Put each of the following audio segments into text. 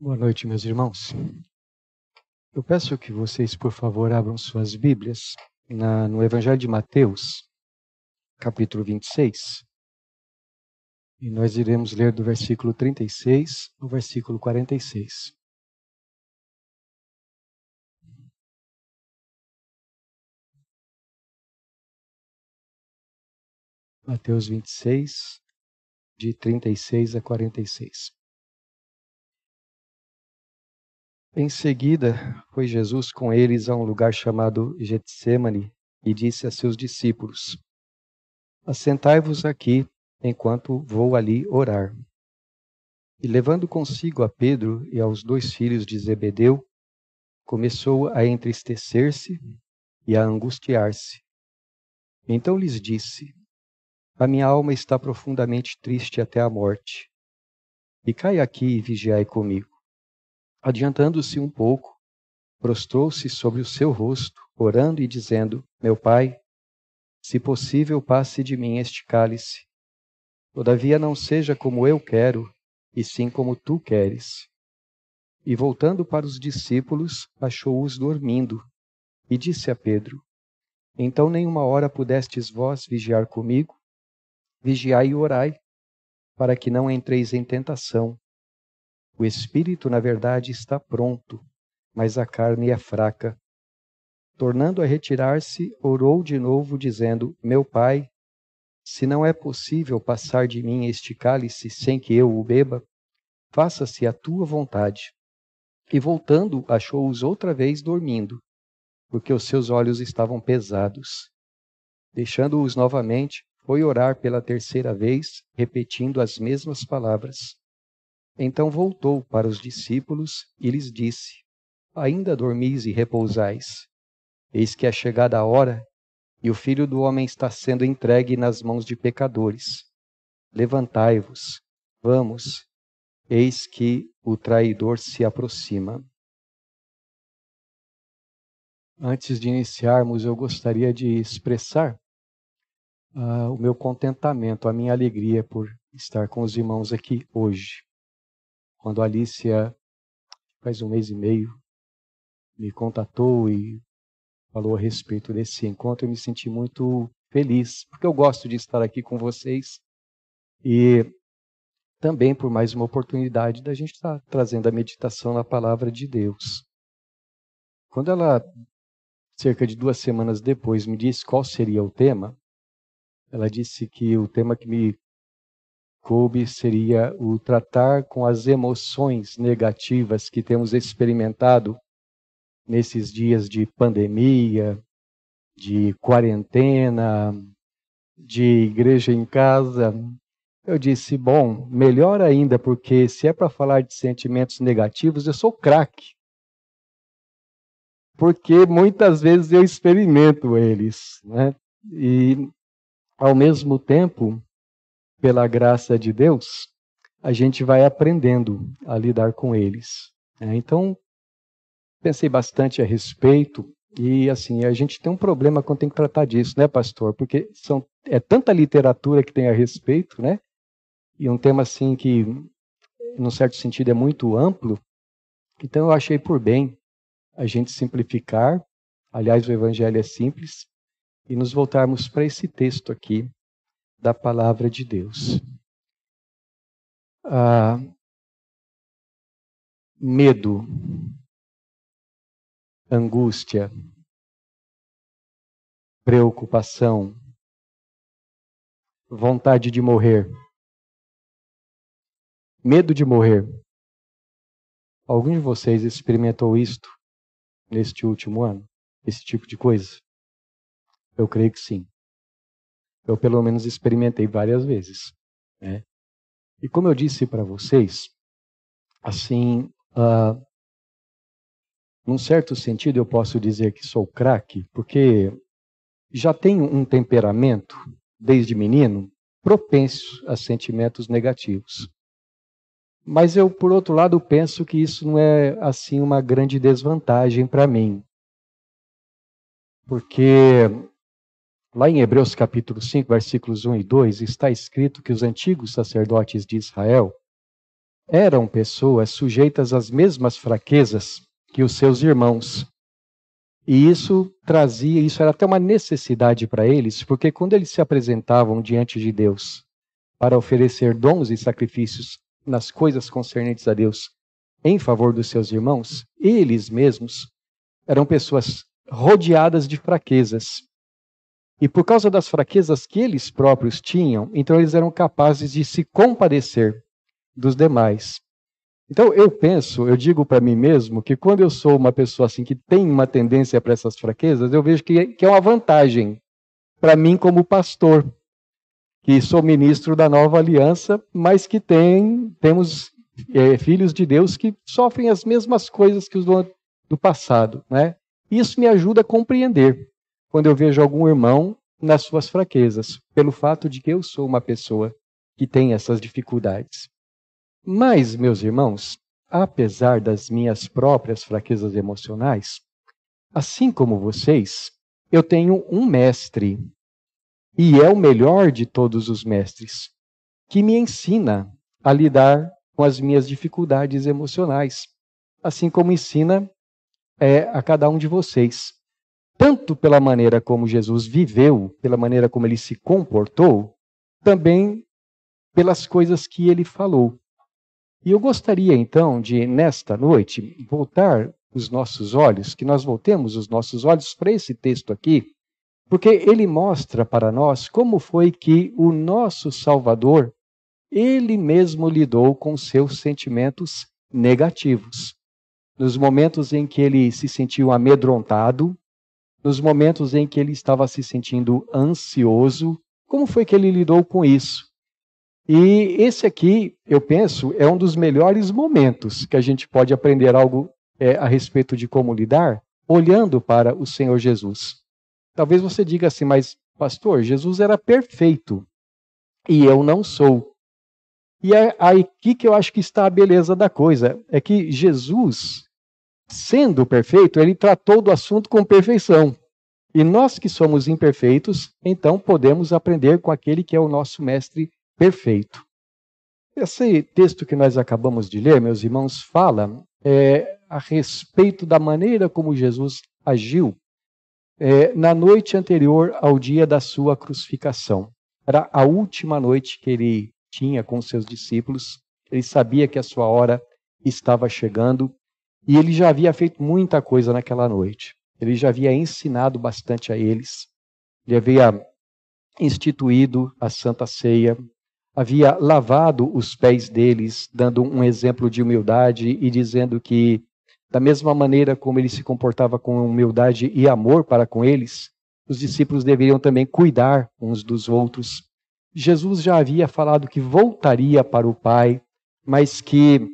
Boa noite, meus irmãos. Eu peço que vocês, por favor, abram suas Bíblias na, no Evangelho de Mateus, capítulo 26. E nós iremos ler do versículo 36 ao versículo 46. Mateus 26, de 36 a 46. Em seguida, foi Jesus com eles a um lugar chamado Getsemane e disse a seus discípulos: Assentai-vos aqui enquanto vou ali orar. E levando consigo a Pedro e aos dois filhos de Zebedeu, começou a entristecer-se e a angustiar-se. Então lhes disse: A minha alma está profundamente triste até a morte. E cai aqui e vigiai comigo. Adiantando-se um pouco, prostrou-se sobre o seu rosto, orando e dizendo: Meu pai, se possível, passe de mim este cálice. Todavia não seja como eu quero, e sim como tu queres. E voltando para os discípulos, achou-os dormindo, e disse a Pedro: Então nenhuma hora pudestes vós vigiar comigo? Vigiai e orai, para que não entreis em tentação. O espírito, na verdade, está pronto, mas a carne é fraca. Tornando a retirar-se, orou de novo, dizendo: Meu pai, se não é possível passar de mim este cálice sem que eu o beba, faça-se a tua vontade. E voltando, achou-os outra vez dormindo, porque os seus olhos estavam pesados. Deixando-os novamente, foi orar pela terceira vez, repetindo as mesmas palavras. Então voltou para os discípulos e lhes disse: Ainda dormis e repousais? Eis que é chegada a hora e o filho do homem está sendo entregue nas mãos de pecadores. Levantai-vos, vamos, eis que o traidor se aproxima. Antes de iniciarmos, eu gostaria de expressar uh, o meu contentamento, a minha alegria por estar com os irmãos aqui hoje. Quando a Alicia, faz um mês e meio, me contatou e falou a respeito desse encontro, eu me senti muito feliz, porque eu gosto de estar aqui com vocês e também por mais uma oportunidade da gente estar trazendo a meditação na palavra de Deus. Quando ela, cerca de duas semanas depois, me disse qual seria o tema, ela disse que o tema que me coube seria o tratar com as emoções negativas que temos experimentado nesses dias de pandemia, de quarentena, de igreja em casa. Eu disse, bom, melhor ainda, porque se é para falar de sentimentos negativos, eu sou craque. Porque muitas vezes eu experimento eles, né? E ao mesmo tempo, pela graça de Deus, a gente vai aprendendo a lidar com eles. Né? Então, pensei bastante a respeito e assim a gente tem um problema quando tem que tratar disso, né, pastor? Porque são é tanta literatura que tem a respeito, né? E um tema assim que, num certo sentido, é muito amplo. Então, eu achei por bem a gente simplificar. Aliás, o Evangelho é simples e nos voltarmos para esse texto aqui da palavra de Deus. Ah, medo, angústia, preocupação, vontade de morrer, medo de morrer. Algum de vocês experimentou isto neste último ano? Esse tipo de coisa? Eu creio que sim. Eu, pelo menos, experimentei várias vezes. Né? E como eu disse para vocês, assim, uh, num certo sentido, eu posso dizer que sou craque, porque já tenho um temperamento, desde menino, propenso a sentimentos negativos. Mas eu, por outro lado, penso que isso não é assim uma grande desvantagem para mim. Porque Lá em Hebreus capítulo 5, versículos 1 e 2, está escrito que os antigos sacerdotes de Israel eram pessoas sujeitas às mesmas fraquezas que os seus irmãos. E isso trazia, isso era até uma necessidade para eles, porque quando eles se apresentavam diante de Deus para oferecer dons e sacrifícios nas coisas concernentes a Deus em favor dos seus irmãos, eles mesmos eram pessoas rodeadas de fraquezas. E por causa das fraquezas que eles próprios tinham, então eles eram capazes de se compadecer dos demais. Então eu penso, eu digo para mim mesmo que quando eu sou uma pessoa assim que tem uma tendência para essas fraquezas, eu vejo que, que é uma vantagem para mim como pastor, que sou ministro da nova aliança, mas que tem, temos é, filhos de Deus que sofrem as mesmas coisas que os do, do passado, né? Isso me ajuda a compreender quando eu vejo algum irmão nas suas fraquezas, pelo fato de que eu sou uma pessoa que tem essas dificuldades. Mas, meus irmãos, apesar das minhas próprias fraquezas emocionais, assim como vocês, eu tenho um mestre, e é o melhor de todos os mestres, que me ensina a lidar com as minhas dificuldades emocionais, assim como ensina é, a cada um de vocês. Tanto pela maneira como Jesus viveu, pela maneira como ele se comportou, também pelas coisas que ele falou. E eu gostaria então de, nesta noite, voltar os nossos olhos, que nós voltemos os nossos olhos para esse texto aqui, porque ele mostra para nós como foi que o nosso Salvador, ele mesmo lidou com seus sentimentos negativos. Nos momentos em que ele se sentiu amedrontado, nos momentos em que ele estava se sentindo ansioso, como foi que ele lidou com isso? E esse aqui, eu penso, é um dos melhores momentos que a gente pode aprender algo é, a respeito de como lidar, olhando para o Senhor Jesus. Talvez você diga assim, mas, pastor, Jesus era perfeito e eu não sou. E é aqui que eu acho que está a beleza da coisa: é que Jesus, sendo perfeito, ele tratou do assunto com perfeição. E nós que somos imperfeitos, então podemos aprender com aquele que é o nosso mestre perfeito. Esse texto que nós acabamos de ler, meus irmãos, fala é, a respeito da maneira como Jesus agiu é, na noite anterior ao dia da sua crucificação. Era a última noite que ele tinha com seus discípulos. Ele sabia que a sua hora estava chegando e ele já havia feito muita coisa naquela noite. Ele já havia ensinado bastante a eles. Ele havia instituído a Santa Ceia, havia lavado os pés deles, dando um exemplo de humildade e dizendo que, da mesma maneira como ele se comportava com humildade e amor para com eles, os discípulos deveriam também cuidar uns dos outros. Jesus já havia falado que voltaria para o Pai, mas que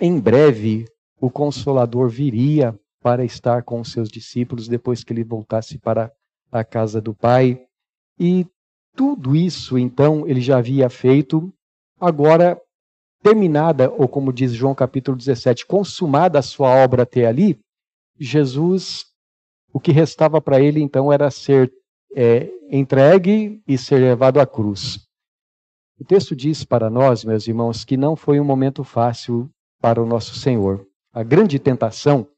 em breve o Consolador viria para estar com os seus discípulos depois que ele voltasse para a casa do Pai. E tudo isso, então, ele já havia feito. Agora, terminada, ou como diz João capítulo 17, consumada a sua obra até ali, Jesus, o que restava para ele, então, era ser é, entregue e ser levado à cruz. O texto diz para nós, meus irmãos, que não foi um momento fácil para o nosso Senhor. A grande tentação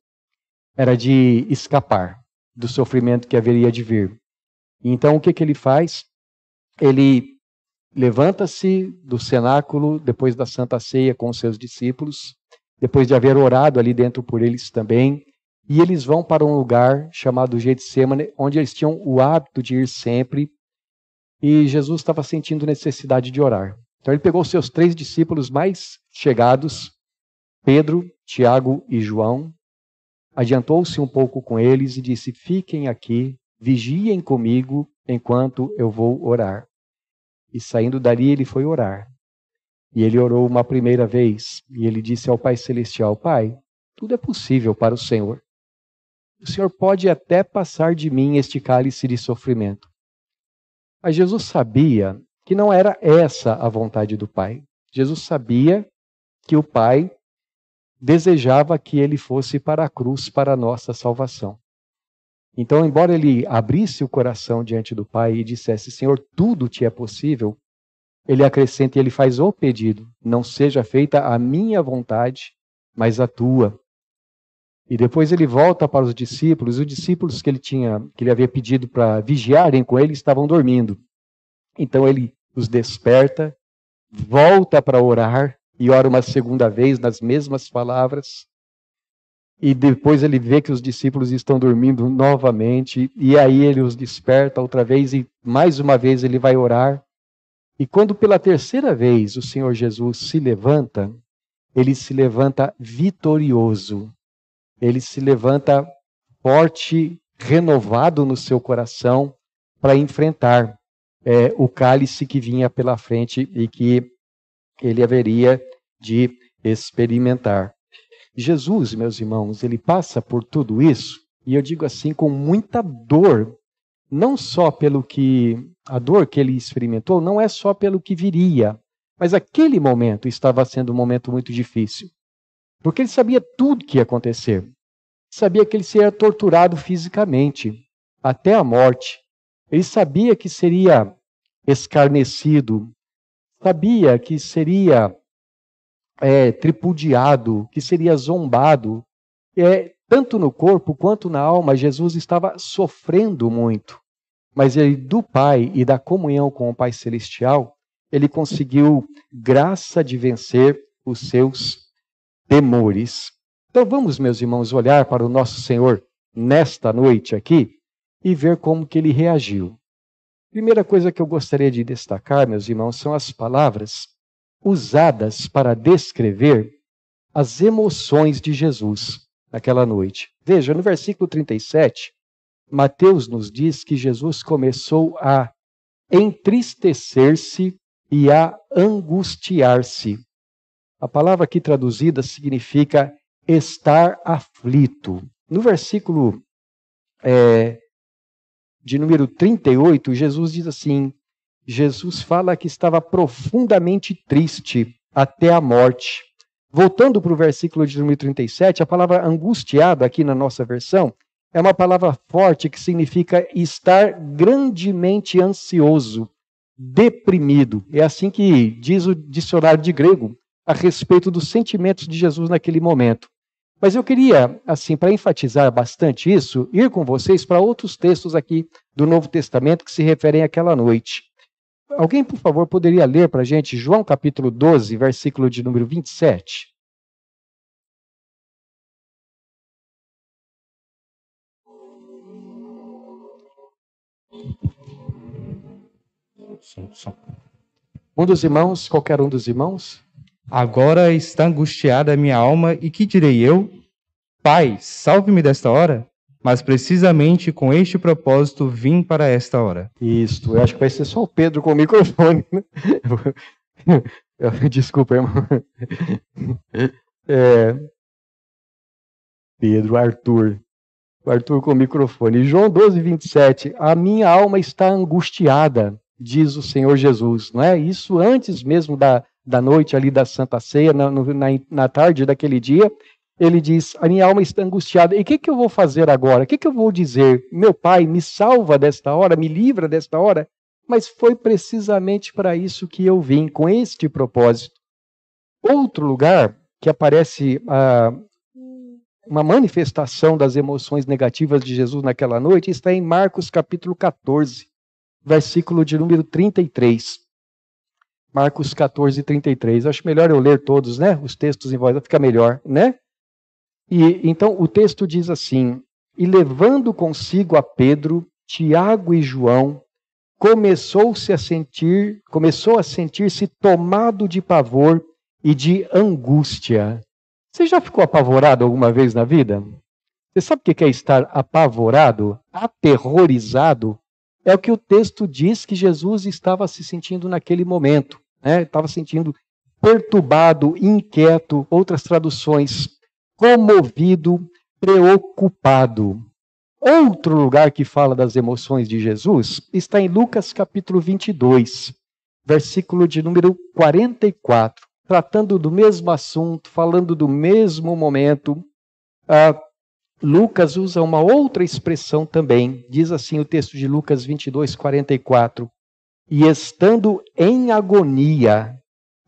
era de escapar do sofrimento que haveria de vir. Então, o que, que ele faz? ele levanta-se do cenáculo depois da Santa Ceia com os seus discípulos, depois de haver orado ali dentro por eles também, e eles vão para um lugar chamado Getsemane, onde eles tinham o hábito de ir sempre, e Jesus estava sentindo necessidade de orar. Então ele pegou seus três discípulos mais chegados, Pedro, Tiago e João, adiantou-se um pouco com eles e disse: Fiquem aqui, vigiem comigo enquanto eu vou orar. E saindo dali, ele foi orar. E ele orou uma primeira vez, e ele disse ao Pai Celestial: Pai, tudo é possível para o Senhor. O Senhor pode até passar de mim este cálice de sofrimento. Mas Jesus sabia que não era essa a vontade do Pai. Jesus sabia que o Pai desejava que ele fosse para a cruz para a nossa salvação. Então, embora ele abrisse o coração diante do Pai e dissesse: Senhor, tudo te é possível, ele acrescenta e ele faz o pedido: não seja feita a minha vontade, mas a tua. E depois ele volta para os discípulos, os discípulos que ele tinha, que ele havia pedido para vigiarem com ele, estavam dormindo. Então ele os desperta, volta para orar e ora uma segunda vez nas mesmas palavras. E depois ele vê que os discípulos estão dormindo novamente, e aí ele os desperta outra vez e mais uma vez ele vai orar. E quando pela terceira vez o Senhor Jesus se levanta, ele se levanta vitorioso. Ele se levanta forte, renovado no seu coração para enfrentar é, o cálice que vinha pela frente e que ele haveria de experimentar. Jesus, meus irmãos, ele passa por tudo isso, e eu digo assim, com muita dor, não só pelo que a dor que ele experimentou, não é só pelo que viria, mas aquele momento estava sendo um momento muito difícil. Porque ele sabia tudo que ia acontecer. Sabia que ele seria torturado fisicamente, até a morte. Ele sabia que seria escarnecido, sabia que seria é, tripudiado, que seria zombado. É, tanto no corpo quanto na alma, Jesus estava sofrendo muito. Mas ele, do Pai e da comunhão com o Pai Celestial, ele conseguiu graça de vencer os seus temores. Então vamos, meus irmãos, olhar para o nosso Senhor nesta noite aqui e ver como que ele reagiu. Primeira coisa que eu gostaria de destacar, meus irmãos, são as palavras usadas para descrever as emoções de Jesus naquela noite. Veja, no versículo 37, Mateus nos diz que Jesus começou a entristecer-se e a angustiar-se. A palavra aqui traduzida significa estar aflito. No versículo é, de número 38, Jesus diz assim: Jesus fala que estava profundamente triste até a morte. Voltando para o versículo de número 37, a palavra angustiado aqui na nossa versão é uma palavra forte que significa estar grandemente ansioso, deprimido. É assim que diz o dicionário de grego a respeito dos sentimentos de Jesus naquele momento. Mas eu queria, assim, para enfatizar bastante isso, ir com vocês para outros textos aqui do Novo Testamento que se referem àquela noite. Alguém, por favor, poderia ler para a gente João capítulo 12, versículo de número 27? Um dos irmãos, qualquer um dos irmãos? Agora está angustiada a minha alma, e que direi eu? Pai, salve-me desta hora. Mas precisamente com este propósito vim para esta hora. Isto, eu acho que vai ser só o Pedro com o microfone. Né? Desculpa, irmão. É... Pedro, Arthur. Arthur com o microfone. João 12, 27. A minha alma está angustiada, diz o Senhor Jesus. Não é? Isso antes mesmo da, da noite ali da Santa Ceia, na, na, na tarde daquele dia, ele diz: A minha alma está angustiada. E o que, que eu vou fazer agora? O que, que eu vou dizer? Meu pai, me salva desta hora, me livra desta hora. Mas foi precisamente para isso que eu vim, com este propósito. Outro lugar que aparece ah, uma manifestação das emoções negativas de Jesus naquela noite está em Marcos capítulo 14, versículo de número 33. Marcos 14, 33. Acho melhor eu ler todos, né? Os textos em voz, fica melhor, né? E então o texto diz assim: E levando consigo a Pedro, Tiago e João, começou-se a sentir, começou a sentir-se tomado de pavor e de angústia. Você já ficou apavorado alguma vez na vida? Você sabe o que é estar apavorado, aterrorizado? É o que o texto diz que Jesus estava se sentindo naquele momento. Né? Estava sentindo perturbado, inquieto. Outras traduções, comovido, preocupado. Outro lugar que fala das emoções de Jesus está em Lucas capítulo 22, versículo de número 44, tratando do mesmo assunto, falando do mesmo momento. Ah, Lucas usa uma outra expressão também. Diz assim o texto de Lucas 22, 44. e estando em agonia,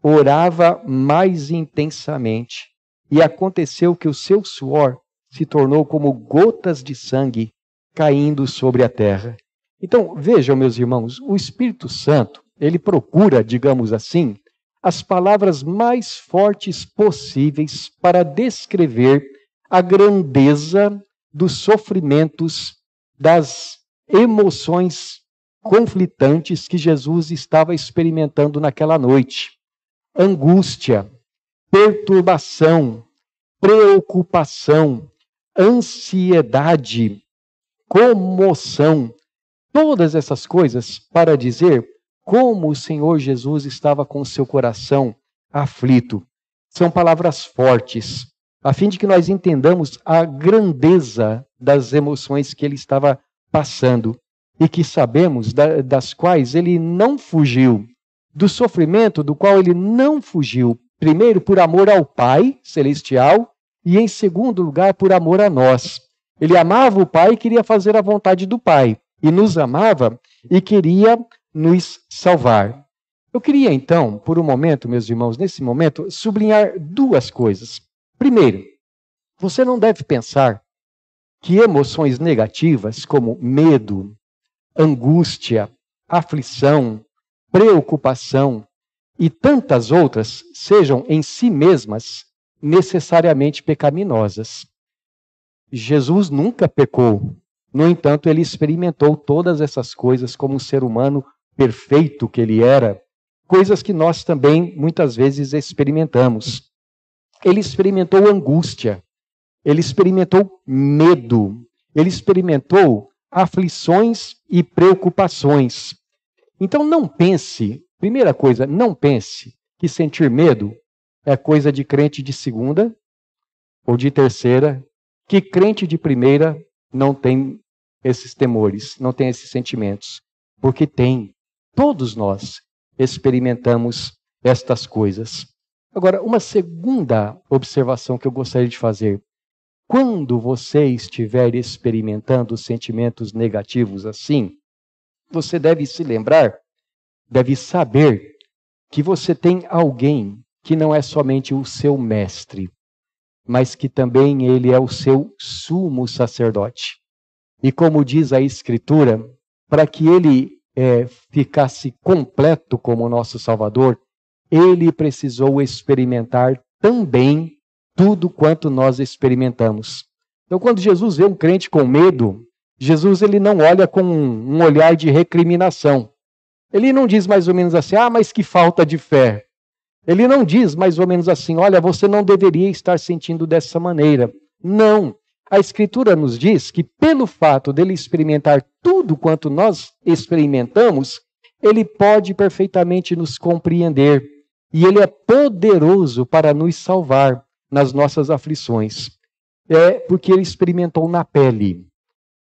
orava mais intensamente. E aconteceu que o seu suor se tornou como gotas de sangue caindo sobre a terra. Então, vejam, meus irmãos, o Espírito Santo, ele procura, digamos assim, as palavras mais fortes possíveis para descrever a grandeza dos sofrimentos, das emoções conflitantes que Jesus estava experimentando naquela noite. Angústia, perturbação, preocupação, ansiedade, comoção, todas essas coisas para dizer como o Senhor Jesus estava com seu coração aflito. São palavras fortes, a fim de que nós entendamos a grandeza das emoções que ele estava passando e que sabemos das quais ele não fugiu, do sofrimento do qual ele não fugiu, primeiro por amor ao Pai celestial e em segundo lugar por amor a nós. Ele amava o Pai e queria fazer a vontade do Pai, e nos amava e queria nos salvar. Eu queria então, por um momento, meus irmãos, nesse momento, sublinhar duas coisas. Primeiro, você não deve pensar que emoções negativas como medo, angústia, aflição, preocupação e tantas outras sejam em si mesmas necessariamente pecaminosas. Jesus nunca pecou. No entanto, ele experimentou todas essas coisas como um ser humano perfeito que ele era, coisas que nós também muitas vezes experimentamos. Ele experimentou angústia, ele experimentou medo, ele experimentou aflições e preocupações. Então não pense, primeira coisa, não pense que sentir medo é coisa de crente de segunda ou de terceira, que crente de primeira não tem esses temores, não tem esses sentimentos, porque tem. Todos nós experimentamos estas coisas. Agora, uma segunda observação que eu gostaria de fazer. Quando você estiver experimentando sentimentos negativos assim, você deve se lembrar, deve saber que você tem alguém que não é somente o seu mestre, mas que também ele é o seu sumo sacerdote. E como diz a Escritura, para que ele é, ficasse completo como nosso Salvador, ele precisou experimentar também tudo quanto nós experimentamos. Então, quando Jesus vê um crente com medo, Jesus ele não olha com um olhar de recriminação. Ele não diz mais ou menos assim, ah, mas que falta de fé. Ele não diz mais ou menos assim, olha, você não deveria estar sentindo dessa maneira. Não. A Escritura nos diz que, pelo fato dele experimentar tudo quanto nós experimentamos, ele pode perfeitamente nos compreender e ele é poderoso para nos salvar nas nossas aflições. É porque ele experimentou na pele.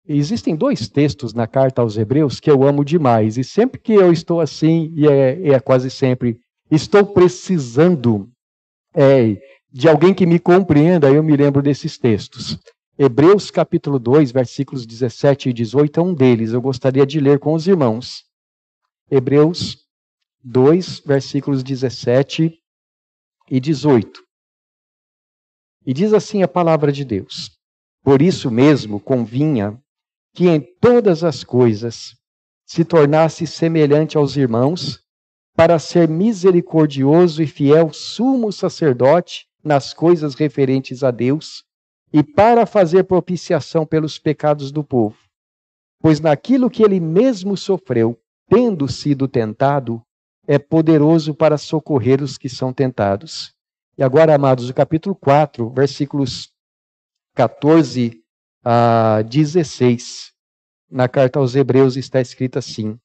Existem dois textos na carta aos Hebreus que eu amo demais, e sempre que eu estou assim, e é, é quase sempre, estou precisando é, de alguém que me compreenda, eu me lembro desses textos. Hebreus capítulo 2, versículos 17 e 18 é um deles. Eu gostaria de ler com os irmãos. Hebreus 2, versículos 17 e 18. E diz assim a palavra de Deus: Por isso mesmo convinha que em todas as coisas se tornasse semelhante aos irmãos, para ser misericordioso e fiel sumo sacerdote nas coisas referentes a Deus e para fazer propiciação pelos pecados do povo. Pois naquilo que ele mesmo sofreu, tendo sido tentado, é poderoso para socorrer os que são tentados. E agora, amados, o capítulo 4, versículos 14 a 16, na carta aos Hebreus está escrito assim: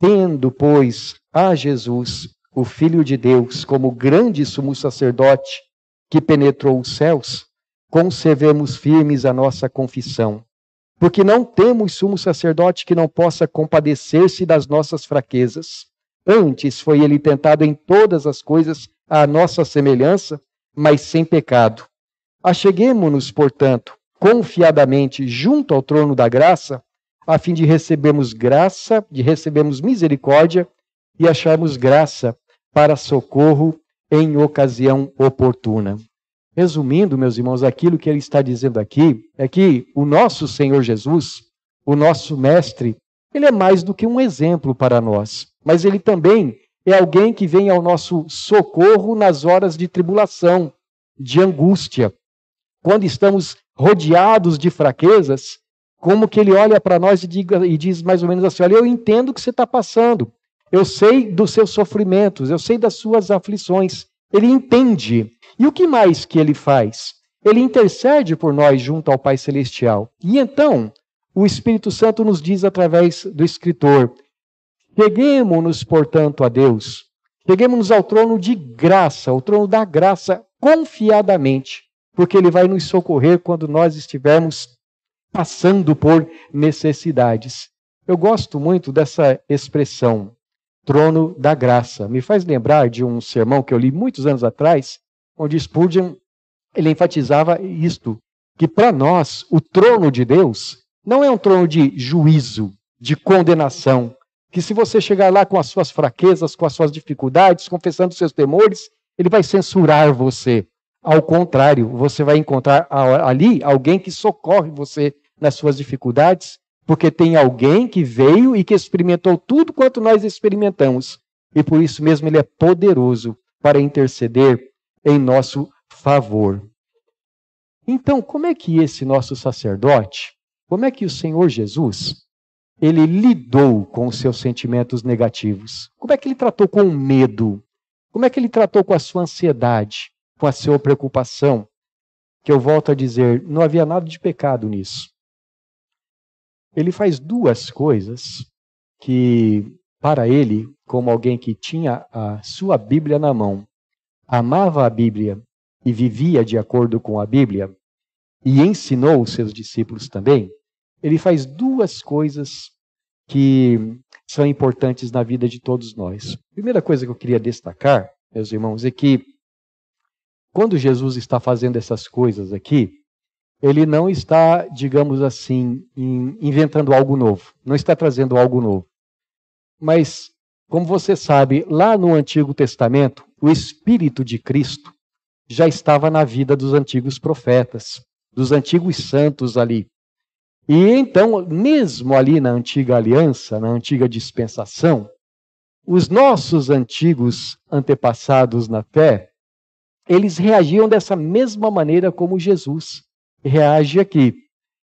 Tendo, pois, a Jesus, o Filho de Deus, como grande sumo sacerdote que penetrou os céus, conservemos firmes a nossa confissão. Porque não temos sumo sacerdote que não possa compadecer-se das nossas fraquezas. Antes foi ele tentado em todas as coisas à nossa semelhança, mas sem pecado. Acheguemo-nos, portanto, confiadamente junto ao trono da graça, a fim de recebermos graça, de recebermos misericórdia e acharmos graça para socorro em ocasião oportuna. Resumindo, meus irmãos, aquilo que ele está dizendo aqui é que o nosso Senhor Jesus, o nosso Mestre, ele é mais do que um exemplo para nós, mas ele também é alguém que vem ao nosso socorro nas horas de tribulação, de angústia. Quando estamos rodeados de fraquezas, como que ele olha para nós e, diga, e diz mais ou menos assim: Olha, eu entendo o que você está passando, eu sei dos seus sofrimentos, eu sei das suas aflições. Ele entende. E o que mais que ele faz? Ele intercede por nós junto ao Pai Celestial. E então, o Espírito Santo nos diz através do escritor: Cheguemos-nos, portanto, a Deus. Cheguemos-nos ao trono de graça, ao trono da graça, confiadamente, porque Ele vai nos socorrer quando nós estivermos passando por necessidades. Eu gosto muito dessa expressão trono da graça. Me faz lembrar de um sermão que eu li muitos anos atrás, onde Spurgeon ele enfatizava isto, que para nós o trono de Deus não é um trono de juízo, de condenação, que se você chegar lá com as suas fraquezas, com as suas dificuldades, confessando seus temores, ele vai censurar você. Ao contrário, você vai encontrar ali alguém que socorre você nas suas dificuldades porque tem alguém que veio e que experimentou tudo quanto nós experimentamos. E por isso mesmo ele é poderoso para interceder em nosso favor. Então, como é que esse nosso sacerdote, como é que o Senhor Jesus, ele lidou com os seus sentimentos negativos? Como é que ele tratou com o medo? Como é que ele tratou com a sua ansiedade, com a sua preocupação? Que eu volto a dizer, não havia nada de pecado nisso ele faz duas coisas que, para ele, como alguém que tinha a sua Bíblia na mão, amava a Bíblia e vivia de acordo com a Bíblia, e ensinou os seus discípulos também, ele faz duas coisas que são importantes na vida de todos nós. A primeira coisa que eu queria destacar, meus irmãos, é que quando Jesus está fazendo essas coisas aqui, ele não está, digamos assim, inventando algo novo, não está trazendo algo novo. Mas, como você sabe, lá no Antigo Testamento, o Espírito de Cristo já estava na vida dos antigos profetas, dos antigos santos ali. E então, mesmo ali na antiga aliança, na antiga dispensação, os nossos antigos antepassados na fé, eles reagiam dessa mesma maneira como Jesus reage aqui.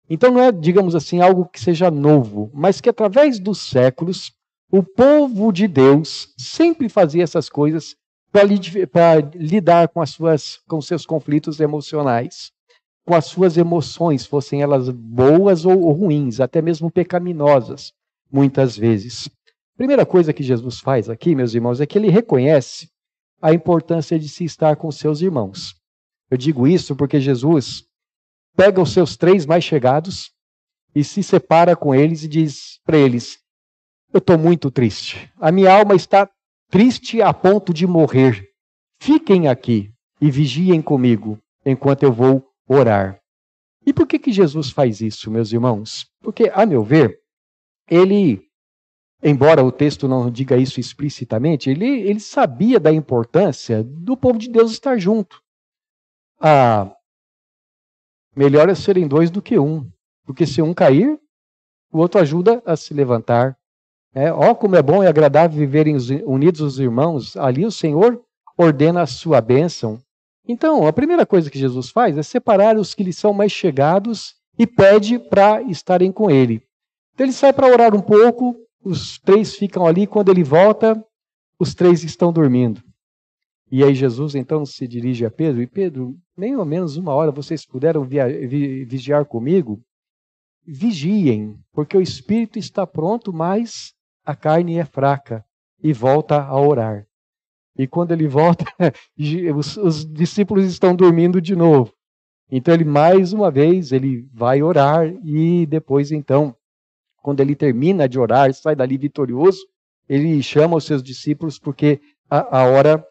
Então não é, digamos assim, algo que seja novo, mas que através dos séculos o povo de Deus sempre fazia essas coisas para lidar com as suas com seus conflitos emocionais, com as suas emoções, fossem elas boas ou ruins, até mesmo pecaminosas, muitas vezes. Primeira coisa que Jesus faz aqui, meus irmãos, é que ele reconhece a importância de se estar com seus irmãos. Eu digo isso porque Jesus pega os seus três mais chegados e se separa com eles e diz para eles: Eu estou muito triste. A minha alma está triste a ponto de morrer. Fiquem aqui e vigiem comigo enquanto eu vou orar. E por que, que Jesus faz isso, meus irmãos? Porque, a meu ver, ele, embora o texto não diga isso explicitamente, ele, ele sabia da importância do povo de Deus estar junto. Ah, Melhor é serem dois do que um, porque se um cair, o outro ajuda a se levantar. É, ó, como é bom e agradável viverem unidos os irmãos. Ali o Senhor ordena a sua bênção. Então, a primeira coisa que Jesus faz é separar os que lhe são mais chegados e pede para estarem com ele. Então ele sai para orar um pouco, os três ficam ali, quando ele volta, os três estão dormindo. E aí Jesus então se dirige a Pedro, e Pedro, nem ao menos uma hora vocês puderam vigiar comigo? Vigiem, porque o espírito está pronto, mas a carne é fraca, e volta a orar. E quando ele volta, os, os discípulos estão dormindo de novo. Então ele mais uma vez ele vai orar e depois então, quando ele termina de orar, sai dali vitorioso, ele chama os seus discípulos porque a, a hora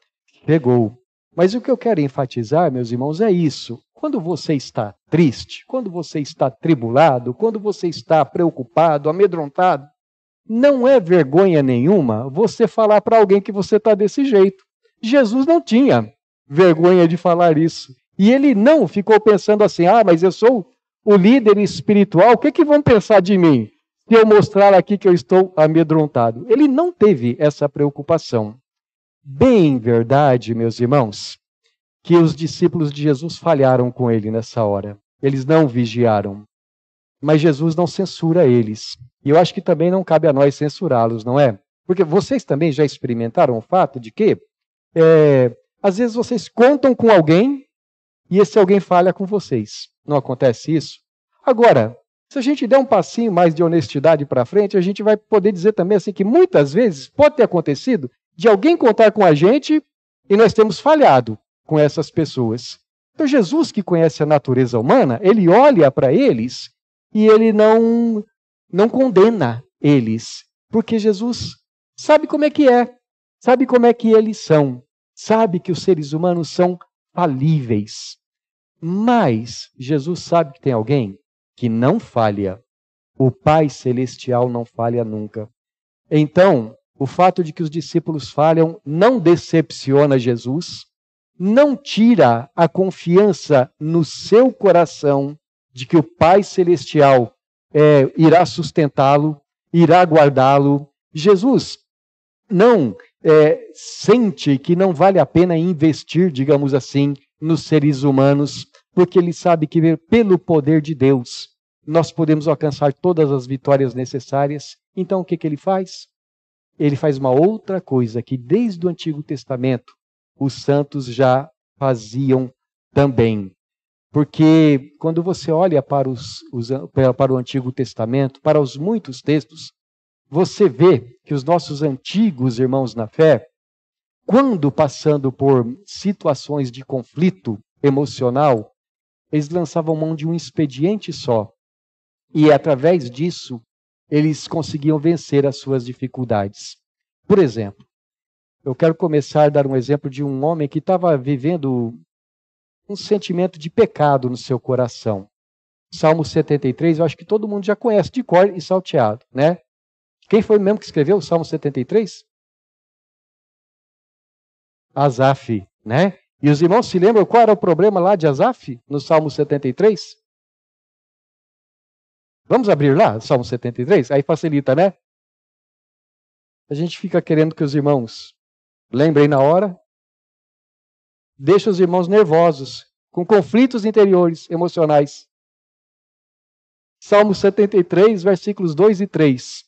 pegou. Mas o que eu quero enfatizar, meus irmãos, é isso. Quando você está triste, quando você está tribulado, quando você está preocupado, amedrontado, não é vergonha nenhuma você falar para alguém que você está desse jeito. Jesus não tinha vergonha de falar isso. E ele não ficou pensando assim: ah, mas eu sou o líder espiritual, o que, que vão pensar de mim se eu mostrar aqui que eu estou amedrontado? Ele não teve essa preocupação. Bem verdade, meus irmãos, que os discípulos de Jesus falharam com ele nessa hora. Eles não vigiaram. Mas Jesus não censura eles. E eu acho que também não cabe a nós censurá-los, não é? Porque vocês também já experimentaram o fato de que, é, às vezes, vocês contam com alguém e esse alguém falha com vocês. Não acontece isso? Agora, se a gente der um passinho mais de honestidade para frente, a gente vai poder dizer também assim que muitas vezes pode ter acontecido de alguém contar com a gente e nós temos falhado com essas pessoas. Então, Jesus, que conhece a natureza humana, ele olha para eles e ele não, não condena eles, porque Jesus sabe como é que é, sabe como é que eles são, sabe que os seres humanos são falíveis. Mas Jesus sabe que tem alguém que não falha. O Pai Celestial não falha nunca. Então, o fato de que os discípulos falham não decepciona Jesus, não tira a confiança no seu coração de que o Pai Celestial é, irá sustentá-lo, irá guardá-lo. Jesus não é, sente que não vale a pena investir, digamos assim, nos seres humanos, porque ele sabe que pelo poder de Deus nós podemos alcançar todas as vitórias necessárias. Então o que, que ele faz? ele faz uma outra coisa que desde o Antigo Testamento os santos já faziam também. Porque quando você olha para, os, os, para o Antigo Testamento, para os muitos textos, você vê que os nossos antigos irmãos na fé, quando passando por situações de conflito emocional, eles lançavam mão de um expediente só. E através disso, eles conseguiam vencer as suas dificuldades. Por exemplo, eu quero começar a dar um exemplo de um homem que estava vivendo um sentimento de pecado no seu coração. Salmo 73, eu acho que todo mundo já conhece de cor e salteado, né? Quem foi mesmo que escreveu o Salmo 73? Asaf, né? E os irmãos se lembram qual era o problema lá de Asaf no Salmo 73? Vamos abrir lá, Salmo 73? Aí facilita, né? A gente fica querendo que os irmãos lembrem na hora. Deixa os irmãos nervosos, com conflitos interiores, emocionais. Salmo 73, versículos 2 e 3.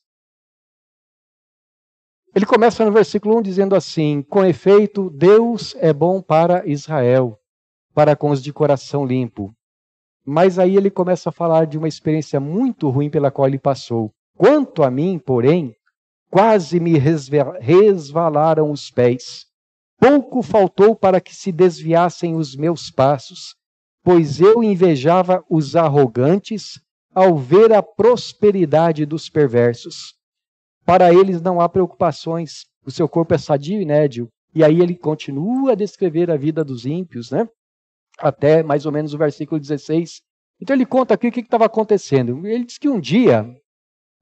Ele começa no versículo 1 dizendo assim: Com efeito, Deus é bom para Israel, para com os de coração limpo. Mas aí ele começa a falar de uma experiência muito ruim pela qual ele passou. Quanto a mim, porém, quase me resvalaram os pés. Pouco faltou para que se desviassem os meus passos, pois eu invejava os arrogantes ao ver a prosperidade dos perversos. Para eles não há preocupações, o seu corpo é sadio e nédio. E aí ele continua a descrever a vida dos ímpios, né? até mais ou menos o versículo 16. Então ele conta aqui o que estava acontecendo. Ele diz que um dia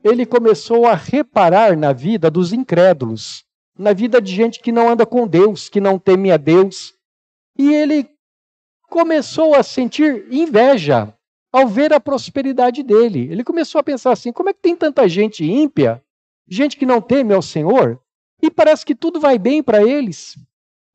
ele começou a reparar na vida dos incrédulos, na vida de gente que não anda com Deus, que não teme a Deus. E ele começou a sentir inveja ao ver a prosperidade dele. Ele começou a pensar assim: como é que tem tanta gente ímpia, gente que não teme ao Senhor, e parece que tudo vai bem para eles?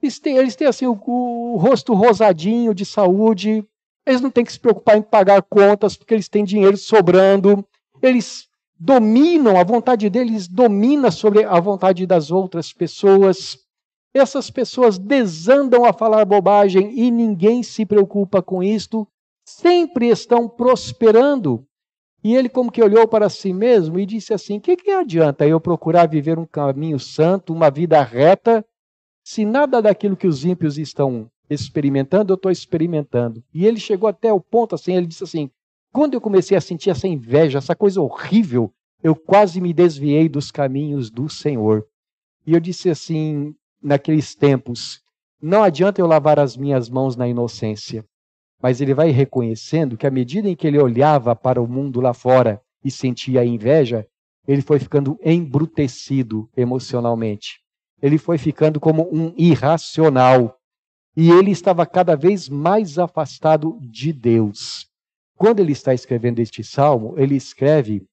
Eles têm, eles têm assim, o, o, rosto rosadinho de saúde, eles não têm que se preocupar em pagar contas porque eles têm dinheiro sobrando, eles dominam, a vontade deles domina sobre a vontade das outras pessoas. Essas pessoas desandam a falar bobagem e ninguém se preocupa com isto, sempre estão prosperando. E ele, como que olhou para si mesmo e disse assim: O que, que adianta eu procurar viver um caminho santo, uma vida reta, se nada daquilo que os ímpios estão experimentando, eu estou experimentando. E ele chegou até o ponto assim, ele disse assim: quando eu comecei a sentir essa inveja, essa coisa horrível, eu quase me desviei dos caminhos do Senhor. E eu disse assim, naqueles tempos, não adianta eu lavar as minhas mãos na inocência. Mas ele vai reconhecendo que à medida em que ele olhava para o mundo lá fora e sentia inveja, ele foi ficando embrutecido emocionalmente. Ele foi ficando como um irracional. E ele estava cada vez mais afastado de Deus. Quando ele está escrevendo este salmo, ele escreve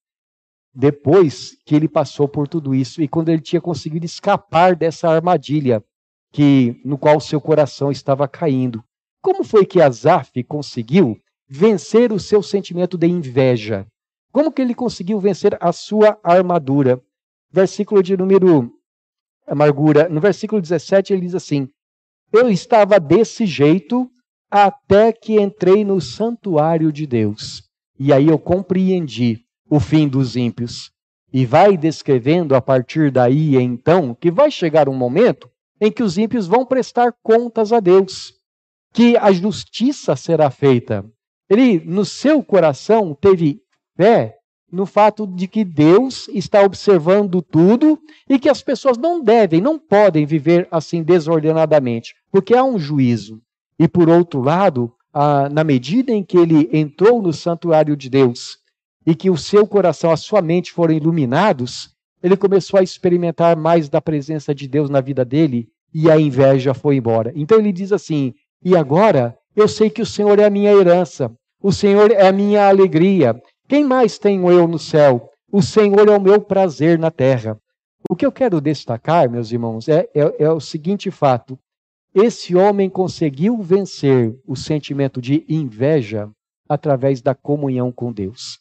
depois que ele passou por tudo isso e quando ele tinha conseguido escapar dessa armadilha que no qual seu coração estava caindo. Como foi que Asaf conseguiu vencer o seu sentimento de inveja? Como que ele conseguiu vencer a sua armadura? Versículo de número amargura. No versículo 17 ele diz assim: Eu estava desse jeito até que entrei no santuário de Deus. E aí eu compreendi o fim dos ímpios. E vai descrevendo a partir daí, então, que vai chegar um momento em que os ímpios vão prestar contas a Deus, que a justiça será feita. Ele, no seu coração, teve fé no fato de que Deus está observando tudo e que as pessoas não devem, não podem viver assim desordenadamente, porque há um juízo. E por outro lado, na medida em que ele entrou no santuário de Deus e que o seu coração, a sua mente foram iluminados, ele começou a experimentar mais da presença de Deus na vida dele e a inveja foi embora. Então ele diz assim: E agora eu sei que o Senhor é a minha herança, o Senhor é a minha alegria, quem mais tenho eu no céu? O Senhor é o meu prazer na terra. O que eu quero destacar, meus irmãos, é, é, é o seguinte fato: esse homem conseguiu vencer o sentimento de inveja através da comunhão com Deus.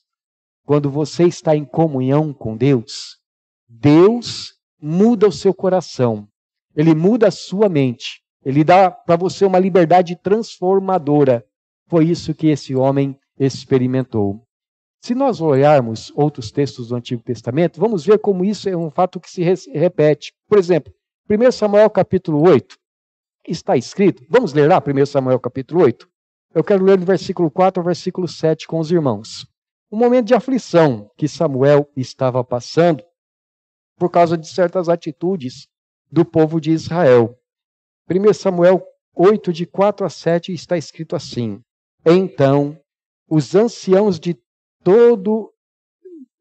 Quando você está em comunhão com Deus, Deus muda o seu coração, ele muda a sua mente, ele dá para você uma liberdade transformadora. Foi isso que esse homem experimentou. Se nós olharmos outros textos do Antigo Testamento, vamos ver como isso é um fato que se repete. Por exemplo, 1 Samuel capítulo 8, está escrito, vamos ler lá 1 Samuel capítulo 8? Eu quero ler do versículo 4 ao versículo 7 com os irmãos. Um momento de aflição que Samuel estava passando por causa de certas atitudes do povo de Israel. 1 Samuel 8, de 4 a 7, está escrito assim: Então os anciãos de todo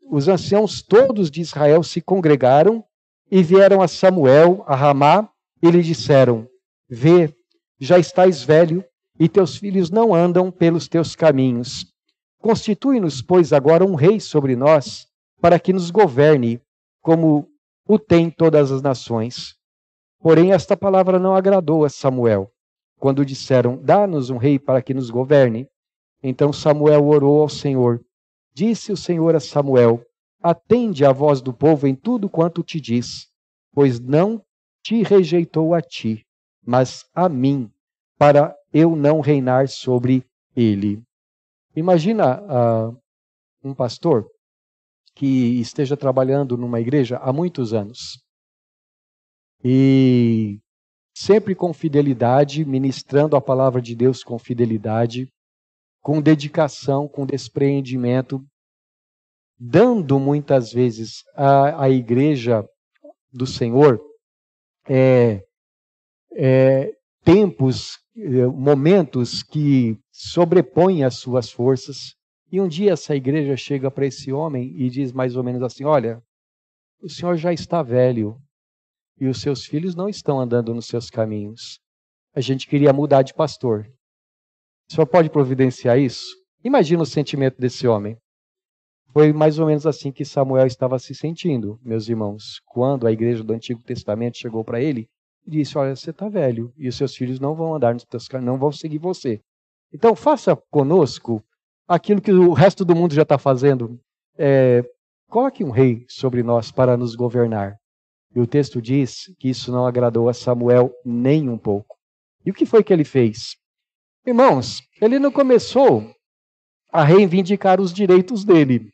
os anciãos todos de Israel se congregaram e vieram a Samuel, a Ramá, e lhe disseram: Vê, já estás velho e teus filhos não andam pelos teus caminhos. Constitui-nos, pois, agora um rei sobre nós, para que nos governe, como o tem todas as nações. Porém, esta palavra não agradou a Samuel. Quando disseram: Dá-nos um rei para que nos governe. Então Samuel orou ao Senhor Disse o Senhor a Samuel: Atende à voz do povo em tudo quanto te diz, pois não te rejeitou a ti, mas a mim, para eu não reinar sobre ele. Imagina uh, um pastor que esteja trabalhando numa igreja há muitos anos e sempre com fidelidade, ministrando a palavra de Deus com fidelidade, com dedicação, com despreendimento, dando muitas vezes à, à igreja do Senhor é, é, tempos, é, momentos que sobrepõem as suas forças. E um dia essa igreja chega para esse homem e diz mais ou menos assim: Olha, o senhor já está velho e os seus filhos não estão andando nos seus caminhos. A gente queria mudar de pastor. Senhor pode providenciar isso? Imagina o sentimento desse homem. Foi mais ou menos assim que Samuel estava se sentindo, meus irmãos, quando a igreja do Antigo Testamento chegou para ele e disse: Olha, você está velho e os seus filhos não vão andar nos teus caminhos, não vão seguir você. Então, faça conosco aquilo que o resto do mundo já está fazendo. É, coloque um rei sobre nós para nos governar. E o texto diz que isso não agradou a Samuel nem um pouco. E o que foi que ele fez? Irmãos, ele não começou a reivindicar os direitos dele.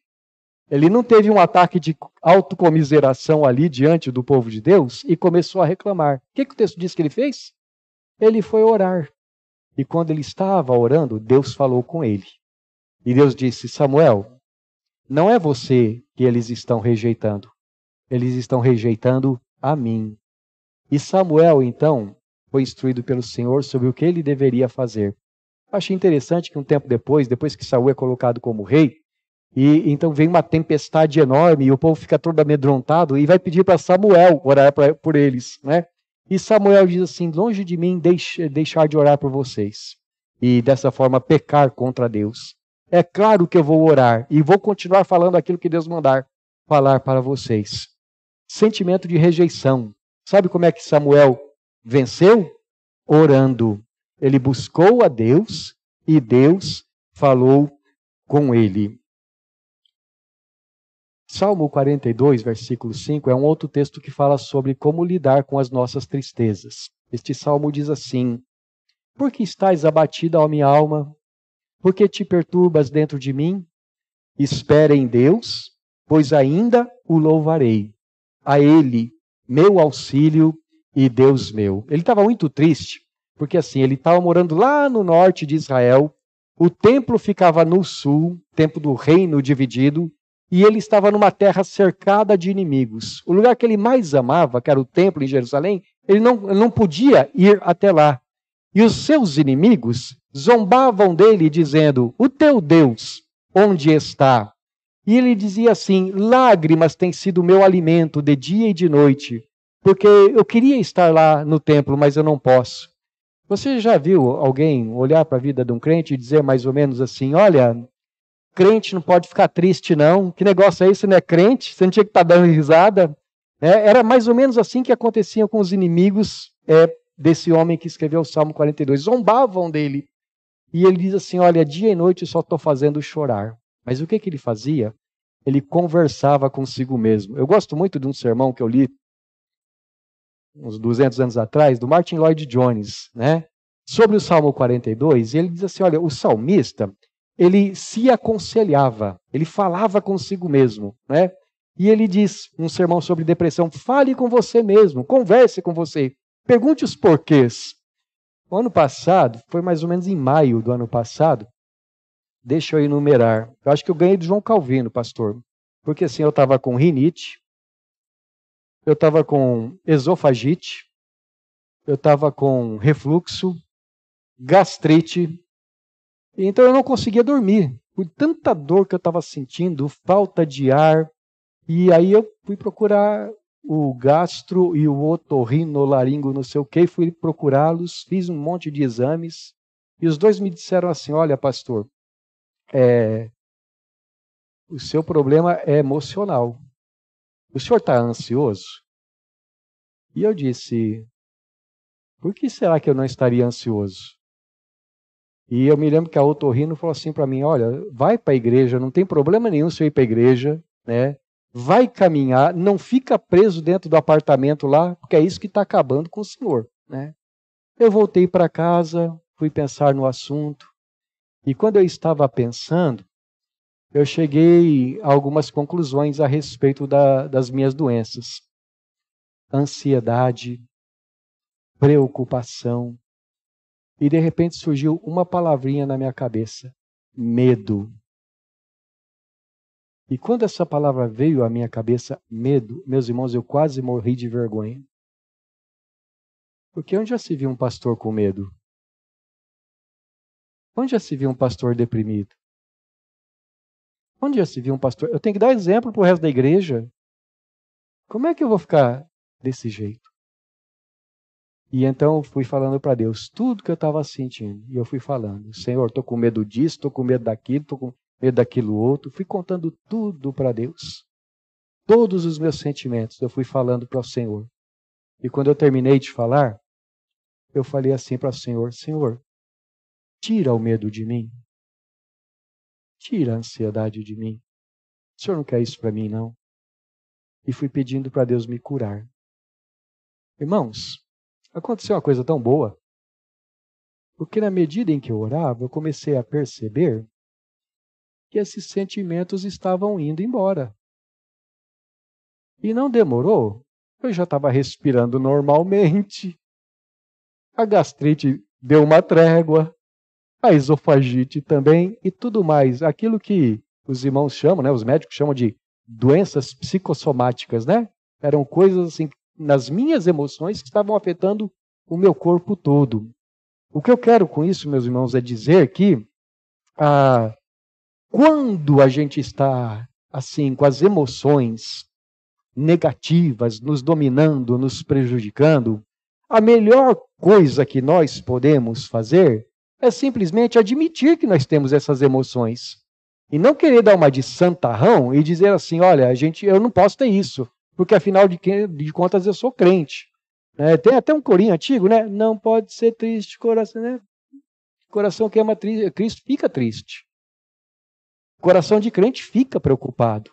Ele não teve um ataque de autocomiseração ali diante do povo de Deus e começou a reclamar. O que, que o texto diz que ele fez? Ele foi orar. E quando ele estava orando, Deus falou com ele. E Deus disse: Samuel, não é você que eles estão rejeitando. Eles estão rejeitando a mim. E Samuel, então, foi instruído pelo Senhor sobre o que ele deveria fazer. Achei interessante que um tempo depois, depois que Saul é colocado como rei, E então vem uma tempestade enorme e o povo fica todo amedrontado e vai pedir para Samuel orar pra, por eles, né? E Samuel diz assim: longe de mim deixe, deixar de orar por vocês e dessa forma pecar contra Deus. É claro que eu vou orar e vou continuar falando aquilo que Deus mandar falar para vocês. Sentimento de rejeição. Sabe como é que Samuel venceu? Orando. Ele buscou a Deus e Deus falou com ele. Salmo 42, versículo 5 é um outro texto que fala sobre como lidar com as nossas tristezas. Este salmo diz assim: Por que estás abatida, ó minha alma? Por que te perturbas dentro de mim? Espera em Deus, pois ainda o louvarei. A Ele, meu auxílio e Deus meu. Ele estava muito triste, porque assim, ele estava morando lá no norte de Israel, o templo ficava no sul, templo do reino dividido, e ele estava numa terra cercada de inimigos. O lugar que ele mais amava, que era o templo em Jerusalém, ele não, ele não podia ir até lá. E os seus inimigos zombavam dele, dizendo: O teu Deus, onde está? E ele dizia assim: Lágrimas têm sido meu alimento de dia e de noite, porque eu queria estar lá no templo, mas eu não posso. Você já viu alguém olhar para a vida de um crente e dizer mais ou menos assim: Olha, crente não pode ficar triste, não. Que negócio é esse, não é crente? Você não tinha que estar tá dando risada. É, era mais ou menos assim que acontecia com os inimigos é, desse homem que escreveu o Salmo 42. Zombavam dele. E ele diz assim: Olha, dia e noite eu só estou fazendo chorar. Mas o que, que ele fazia? Ele conversava consigo mesmo. Eu gosto muito de um sermão que eu li uns 200 anos atrás, do Martin Lloyd Jones, né? sobre o Salmo 42. E ele diz assim: Olha, o salmista ele se aconselhava, ele falava consigo mesmo, né? E ele diz um sermão sobre depressão: fale com você mesmo, converse com você, pergunte os porquês. O ano passado, foi mais ou menos em maio do ano passado, deixa eu enumerar. Eu acho que eu ganhei do João Calvino, pastor, porque assim eu estava com rinite, eu estava com esofagite, eu estava com refluxo, gastrite, então eu não conseguia dormir, por tanta dor que eu estava sentindo, falta de ar. E aí eu fui procurar o gastro e o otorrinolaringo, não sei o que, fui procurá-los, fiz um monte de exames. E os dois me disseram assim: Olha, pastor, é, o seu problema é emocional. O senhor está ansioso? E eu disse: Por que será que eu não estaria ansioso? E eu me lembro que a Otorrino falou assim para mim: olha, vai para a igreja, não tem problema nenhum se eu ir para a igreja, né? Vai caminhar, não fica preso dentro do apartamento lá, porque é isso que está acabando com o senhor, né? Eu voltei para casa, fui pensar no assunto, e quando eu estava pensando, eu cheguei a algumas conclusões a respeito da, das minhas doenças: ansiedade, preocupação, e de repente surgiu uma palavrinha na minha cabeça: medo. E quando essa palavra veio à minha cabeça, medo, meus irmãos, eu quase morri de vergonha. Porque onde já se viu um pastor com medo? Onde já se viu um pastor deprimido? Onde já se viu um pastor? Eu tenho que dar exemplo para o resto da igreja. Como é que eu vou ficar desse jeito? E então eu fui falando para Deus tudo que eu estava sentindo. E eu fui falando: Senhor, estou com medo disso, estou com medo daquilo, estou com medo daquilo outro. Fui contando tudo para Deus. Todos os meus sentimentos eu fui falando para o Senhor. E quando eu terminei de falar, eu falei assim para o Senhor: Senhor, tira o medo de mim. Tira a ansiedade de mim. O Senhor não quer isso para mim, não. E fui pedindo para Deus me curar. Irmãos, aconteceu uma coisa tão boa. Porque na medida em que eu orava, eu comecei a perceber que esses sentimentos estavam indo embora. E não demorou, eu já estava respirando normalmente. A gastrite deu uma trégua, a esofagite também e tudo mais. Aquilo que os irmãos chamam, né, os médicos chamam de doenças psicossomáticas, né? Eram coisas assim nas minhas emoções que estavam afetando o meu corpo todo. O que eu quero com isso, meus irmãos, é dizer que ah, quando a gente está assim, com as emoções negativas nos dominando, nos prejudicando, a melhor coisa que nós podemos fazer é simplesmente admitir que nós temos essas emoções. E não querer dar uma de santarrão e dizer assim: olha, a gente, eu não posso ter isso, porque afinal de, de contas eu sou crente. É, tem até um corinho antigo, né? Não pode ser triste, coração, né? Coração que ama Cristo fica triste. Coração de crente fica preocupado.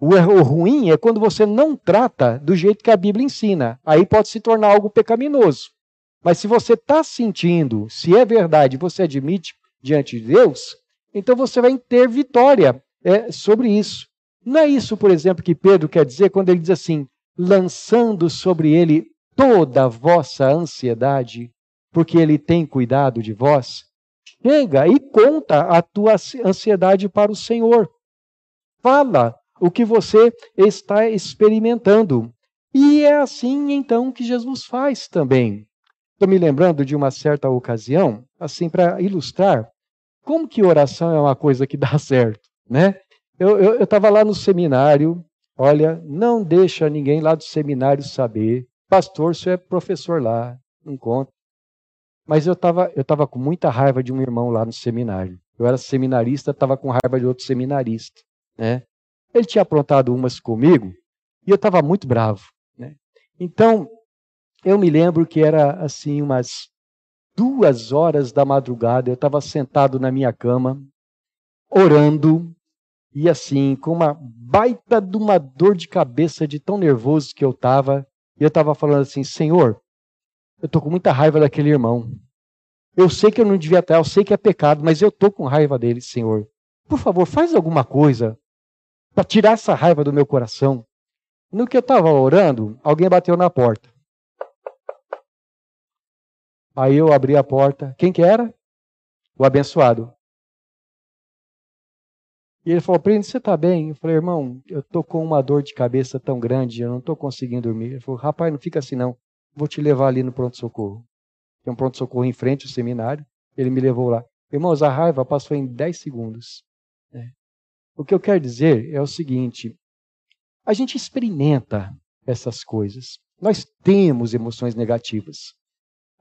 O, o ruim é quando você não trata do jeito que a Bíblia ensina. Aí pode se tornar algo pecaminoso. Mas se você está sentindo, se é verdade, você admite diante de Deus, então você vai ter vitória é, sobre isso. Não é isso, por exemplo, que Pedro quer dizer quando ele diz assim: lançando sobre ele toda a vossa ansiedade, porque ele tem cuidado de vós. Chega e conta a tua ansiedade para o Senhor. Fala o que você está experimentando. E é assim então que Jesus faz também. Estou me lembrando de uma certa ocasião, assim para ilustrar como que oração é uma coisa que dá certo, né? Eu estava lá no seminário, olha, não deixa ninguém lá do seminário saber. Pastor, você é professor lá, não conta. Mas eu estava eu tava com muita raiva de um irmão lá no seminário. Eu era seminarista, estava com raiva de outro seminarista, né? Ele tinha aprontado umas comigo e eu estava muito bravo. Né? Então, eu me lembro que era assim, umas duas horas da madrugada, eu estava sentado na minha cama, orando, e assim, com uma baita de uma dor de cabeça de tão nervoso que eu estava, e eu estava falando assim: Senhor, eu estou com muita raiva daquele irmão. Eu sei que eu não devia estar, eu sei que é pecado, mas eu estou com raiva dele, Senhor. Por favor, faz alguma coisa para tirar essa raiva do meu coração. No que eu estava orando, alguém bateu na porta. Aí eu abri a porta. Quem que era? O abençoado. E ele falou, Primo, você está bem? Eu falei, irmão, eu estou com uma dor de cabeça tão grande, eu não estou conseguindo dormir. Ele falou, rapaz, não fica assim não. Vou te levar ali no pronto-socorro. Tem um pronto-socorro em frente ao seminário. Ele me levou lá. Irmãos, a raiva passou em 10 segundos. É. O que eu quero dizer é o seguinte: a gente experimenta essas coisas. Nós temos emoções negativas,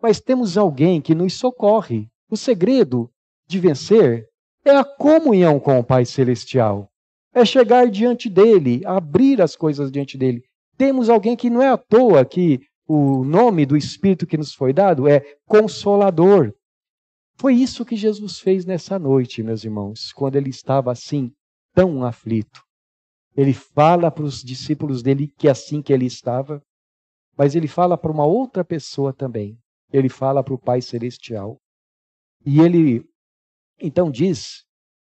mas temos alguém que nos socorre. O segredo de vencer é a comunhão com o Pai Celestial. É chegar diante dele, abrir as coisas diante dele. Temos alguém que não é à toa que o nome do Espírito que nos foi dado é Consolador. Foi isso que Jesus fez nessa noite, meus irmãos, quando ele estava assim, tão aflito. Ele fala para os discípulos dele que é assim que ele estava, mas ele fala para uma outra pessoa também. Ele fala para o Pai Celestial. E ele então diz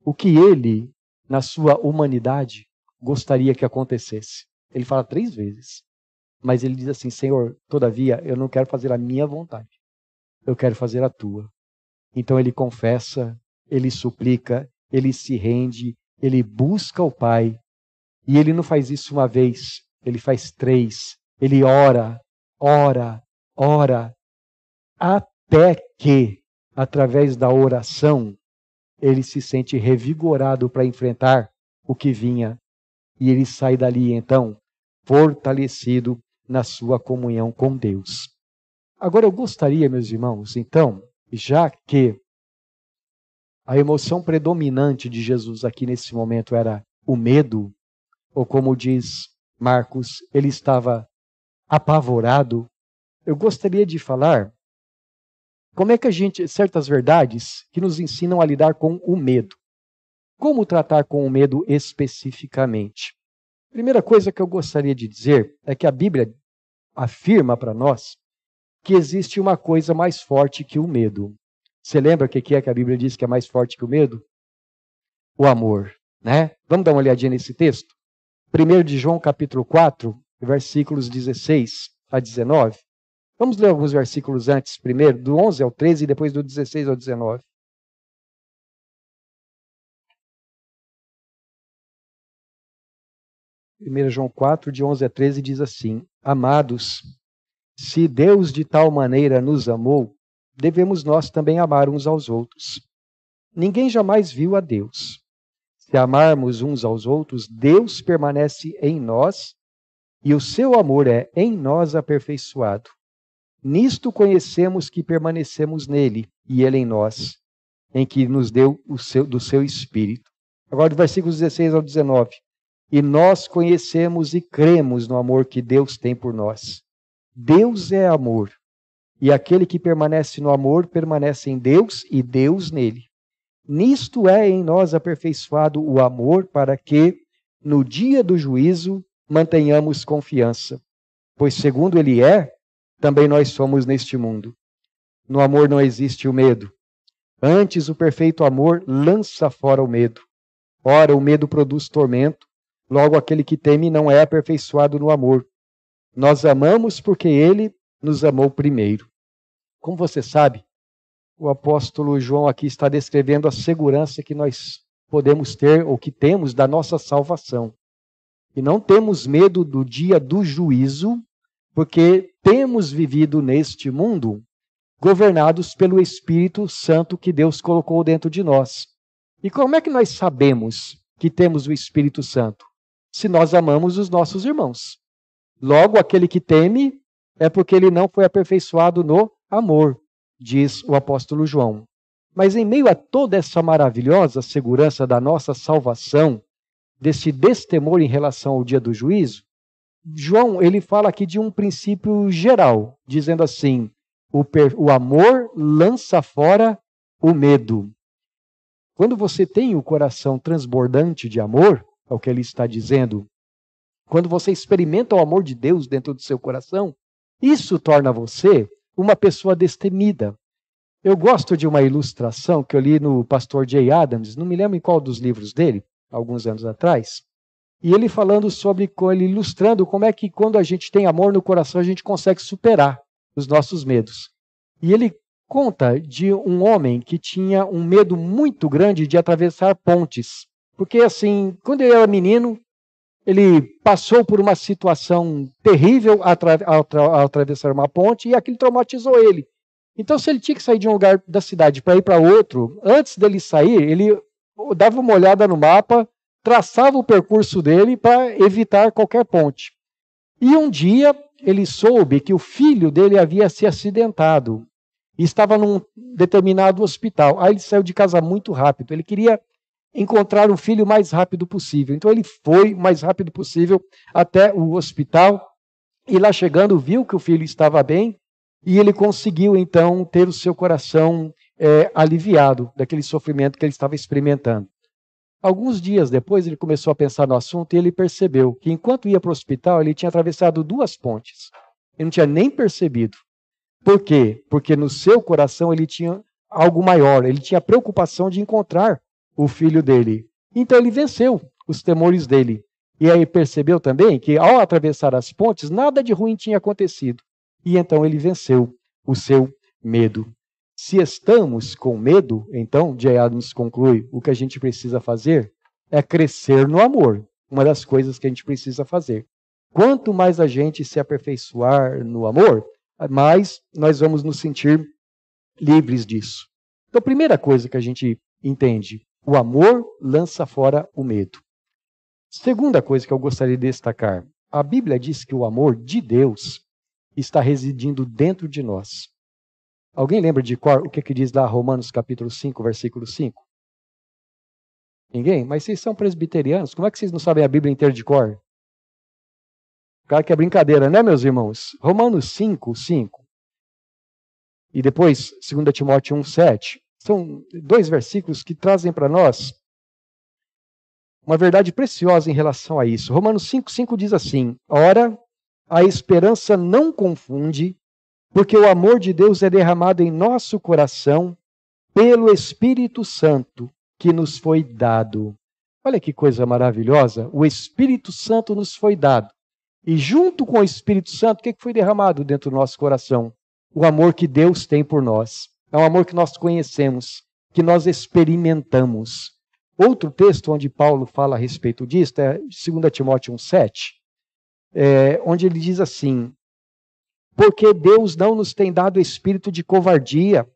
o que ele, na sua humanidade, gostaria que acontecesse. Ele fala três vezes. Mas ele diz assim: Senhor, todavia, eu não quero fazer a minha vontade, eu quero fazer a tua. Então ele confessa, ele suplica, ele se rende, ele busca o Pai. E ele não faz isso uma vez, ele faz três. Ele ora, ora, ora, até que, através da oração, ele se sente revigorado para enfrentar o que vinha. E ele sai dali, então, fortalecido na sua comunhão com Deus. Agora eu gostaria, meus irmãos, então, já que a emoção predominante de Jesus aqui nesse momento era o medo, ou como diz Marcos, ele estava apavorado. Eu gostaria de falar como é que a gente, certas verdades que nos ensinam a lidar com o medo. Como tratar com o medo especificamente? Primeira coisa que eu gostaria de dizer é que a Bíblia afirma para nós que existe uma coisa mais forte que o medo. Você lembra o que é que a Bíblia diz que é mais forte que o medo? O amor, né? Vamos dar uma olhadinha nesse texto? 1 de João capítulo 4, versículos 16 a 19. Vamos ler alguns versículos antes, primeiro, do 11 ao 13 e depois do 16 ao 19. Primeiro João 4, de 11 a 13, diz assim: Amados, se Deus de tal maneira nos amou, devemos nós também amar uns aos outros. Ninguém jamais viu a Deus. Se amarmos uns aos outros, Deus permanece em nós e o seu amor é em nós aperfeiçoado. Nisto conhecemos que permanecemos nele e ele em nós, em que nos deu o seu, do seu Espírito. Agora, do versículos 16 ao 19. E nós conhecemos e cremos no amor que Deus tem por nós. Deus é amor, e aquele que permanece no amor permanece em Deus e Deus nele. Nisto é em nós aperfeiçoado o amor, para que, no dia do juízo, mantenhamos confiança. Pois, segundo ele é, também nós somos neste mundo. No amor não existe o medo. Antes, o perfeito amor lança fora o medo. Ora, o medo produz tormento, logo aquele que teme não é aperfeiçoado no amor. Nós amamos porque ele nos amou primeiro. Como você sabe, o apóstolo João aqui está descrevendo a segurança que nós podemos ter ou que temos da nossa salvação. E não temos medo do dia do juízo, porque temos vivido neste mundo governados pelo Espírito Santo que Deus colocou dentro de nós. E como é que nós sabemos que temos o Espírito Santo? Se nós amamos os nossos irmãos. Logo, aquele que teme é porque ele não foi aperfeiçoado no amor, diz o apóstolo João. Mas em meio a toda essa maravilhosa segurança da nossa salvação, desse destemor em relação ao dia do juízo, João ele fala aqui de um princípio geral, dizendo assim: o, o amor lança fora o medo. Quando você tem o coração transbordante de amor, é o que ele está dizendo, quando você experimenta o amor de Deus dentro do seu coração, isso torna você uma pessoa destemida. Eu gosto de uma ilustração que eu li no pastor Jay Adams, não me lembro em qual dos livros dele, alguns anos atrás, e ele falando sobre, ele ilustrando como é que quando a gente tem amor no coração, a gente consegue superar os nossos medos. E ele conta de um homem que tinha um medo muito grande de atravessar pontes. Porque, assim, quando ele era menino, ele passou por uma situação terrível ao, atravessar uma ponte e aquilo traumatizou ele. Então, se ele tinha que sair de um lugar da cidade para ir para outro, antes dele sair, ele dava uma olhada no mapa, traçava o percurso dele para evitar qualquer ponte. E um dia ele soube que o filho dele havia se acidentado e estava num determinado hospital. Aí ele saiu de casa muito rápido. Ele queria encontrar o filho o mais rápido possível. Então ele foi o mais rápido possível até o hospital e lá chegando viu que o filho estava bem e ele conseguiu então ter o seu coração é, aliviado daquele sofrimento que ele estava experimentando. Alguns dias depois ele começou a pensar no assunto e ele percebeu que enquanto ia para o hospital ele tinha atravessado duas pontes. Ele não tinha nem percebido. Por quê? Porque no seu coração ele tinha algo maior, ele tinha preocupação de encontrar o filho dele. Então ele venceu os temores dele. E aí percebeu também que ao atravessar as pontes, nada de ruim tinha acontecido. E então ele venceu o seu medo. Se estamos com medo, então, J. Adams conclui, o que a gente precisa fazer é crescer no amor. Uma das coisas que a gente precisa fazer. Quanto mais a gente se aperfeiçoar no amor, mais nós vamos nos sentir livres disso. Então, a primeira coisa que a gente entende o amor lança fora o medo. Segunda coisa que eu gostaria de destacar: a Bíblia diz que o amor de Deus está residindo dentro de nós. Alguém lembra de cor o que, que diz lá Romanos capítulo 5, versículo 5? Ninguém? Mas vocês são presbiterianos, como é que vocês não sabem a Bíblia inteira de cor? Claro que é brincadeira, né, meus irmãos? Romanos 5, 5. E depois, 2 Timóteo 1, 7. São dois versículos que trazem para nós uma verdade preciosa em relação a isso. Romanos 5,5 diz assim: Ora, a esperança não confunde, porque o amor de Deus é derramado em nosso coração pelo Espírito Santo que nos foi dado. Olha que coisa maravilhosa! O Espírito Santo nos foi dado. E junto com o Espírito Santo, o que foi derramado dentro do nosso coração? O amor que Deus tem por nós. É um amor que nós conhecemos, que nós experimentamos. Outro texto onde Paulo fala a respeito disso é 2 Timóteo 1,7, é, onde ele diz assim: Porque Deus não nos tem dado espírito de covardia,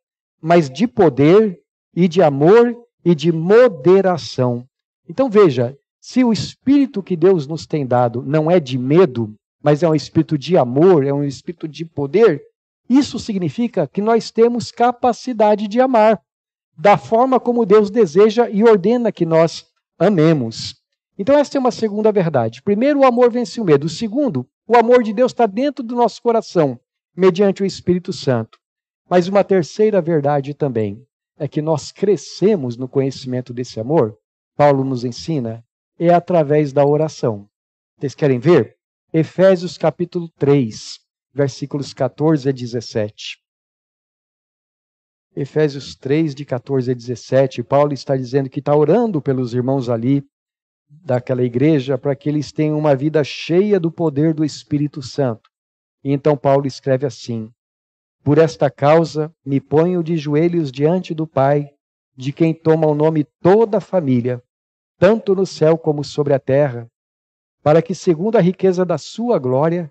mas de poder e de amor e de moderação. Então veja, se o espírito que Deus nos tem dado não é de medo, mas é um espírito de amor, é um espírito de poder, isso significa que nós temos capacidade de amar da forma como Deus deseja e ordena que nós amemos. Então, essa é uma segunda verdade. Primeiro, o amor vence o medo. Segundo, o amor de Deus está dentro do nosso coração, mediante o Espírito Santo. Mas uma terceira verdade também é que nós crescemos no conhecimento desse amor. Paulo nos ensina é através da oração. Vocês querem ver? Efésios capítulo 3, versículos 14 a 17. Efésios 3, de 14 a 17, Paulo está dizendo que está orando pelos irmãos ali daquela igreja para que eles tenham uma vida cheia do poder do Espírito Santo. E então Paulo escreve assim: Por esta causa me ponho de joelhos diante do Pai, de quem toma o nome toda a família, tanto no céu como sobre a terra, para que, segundo a riqueza da sua glória,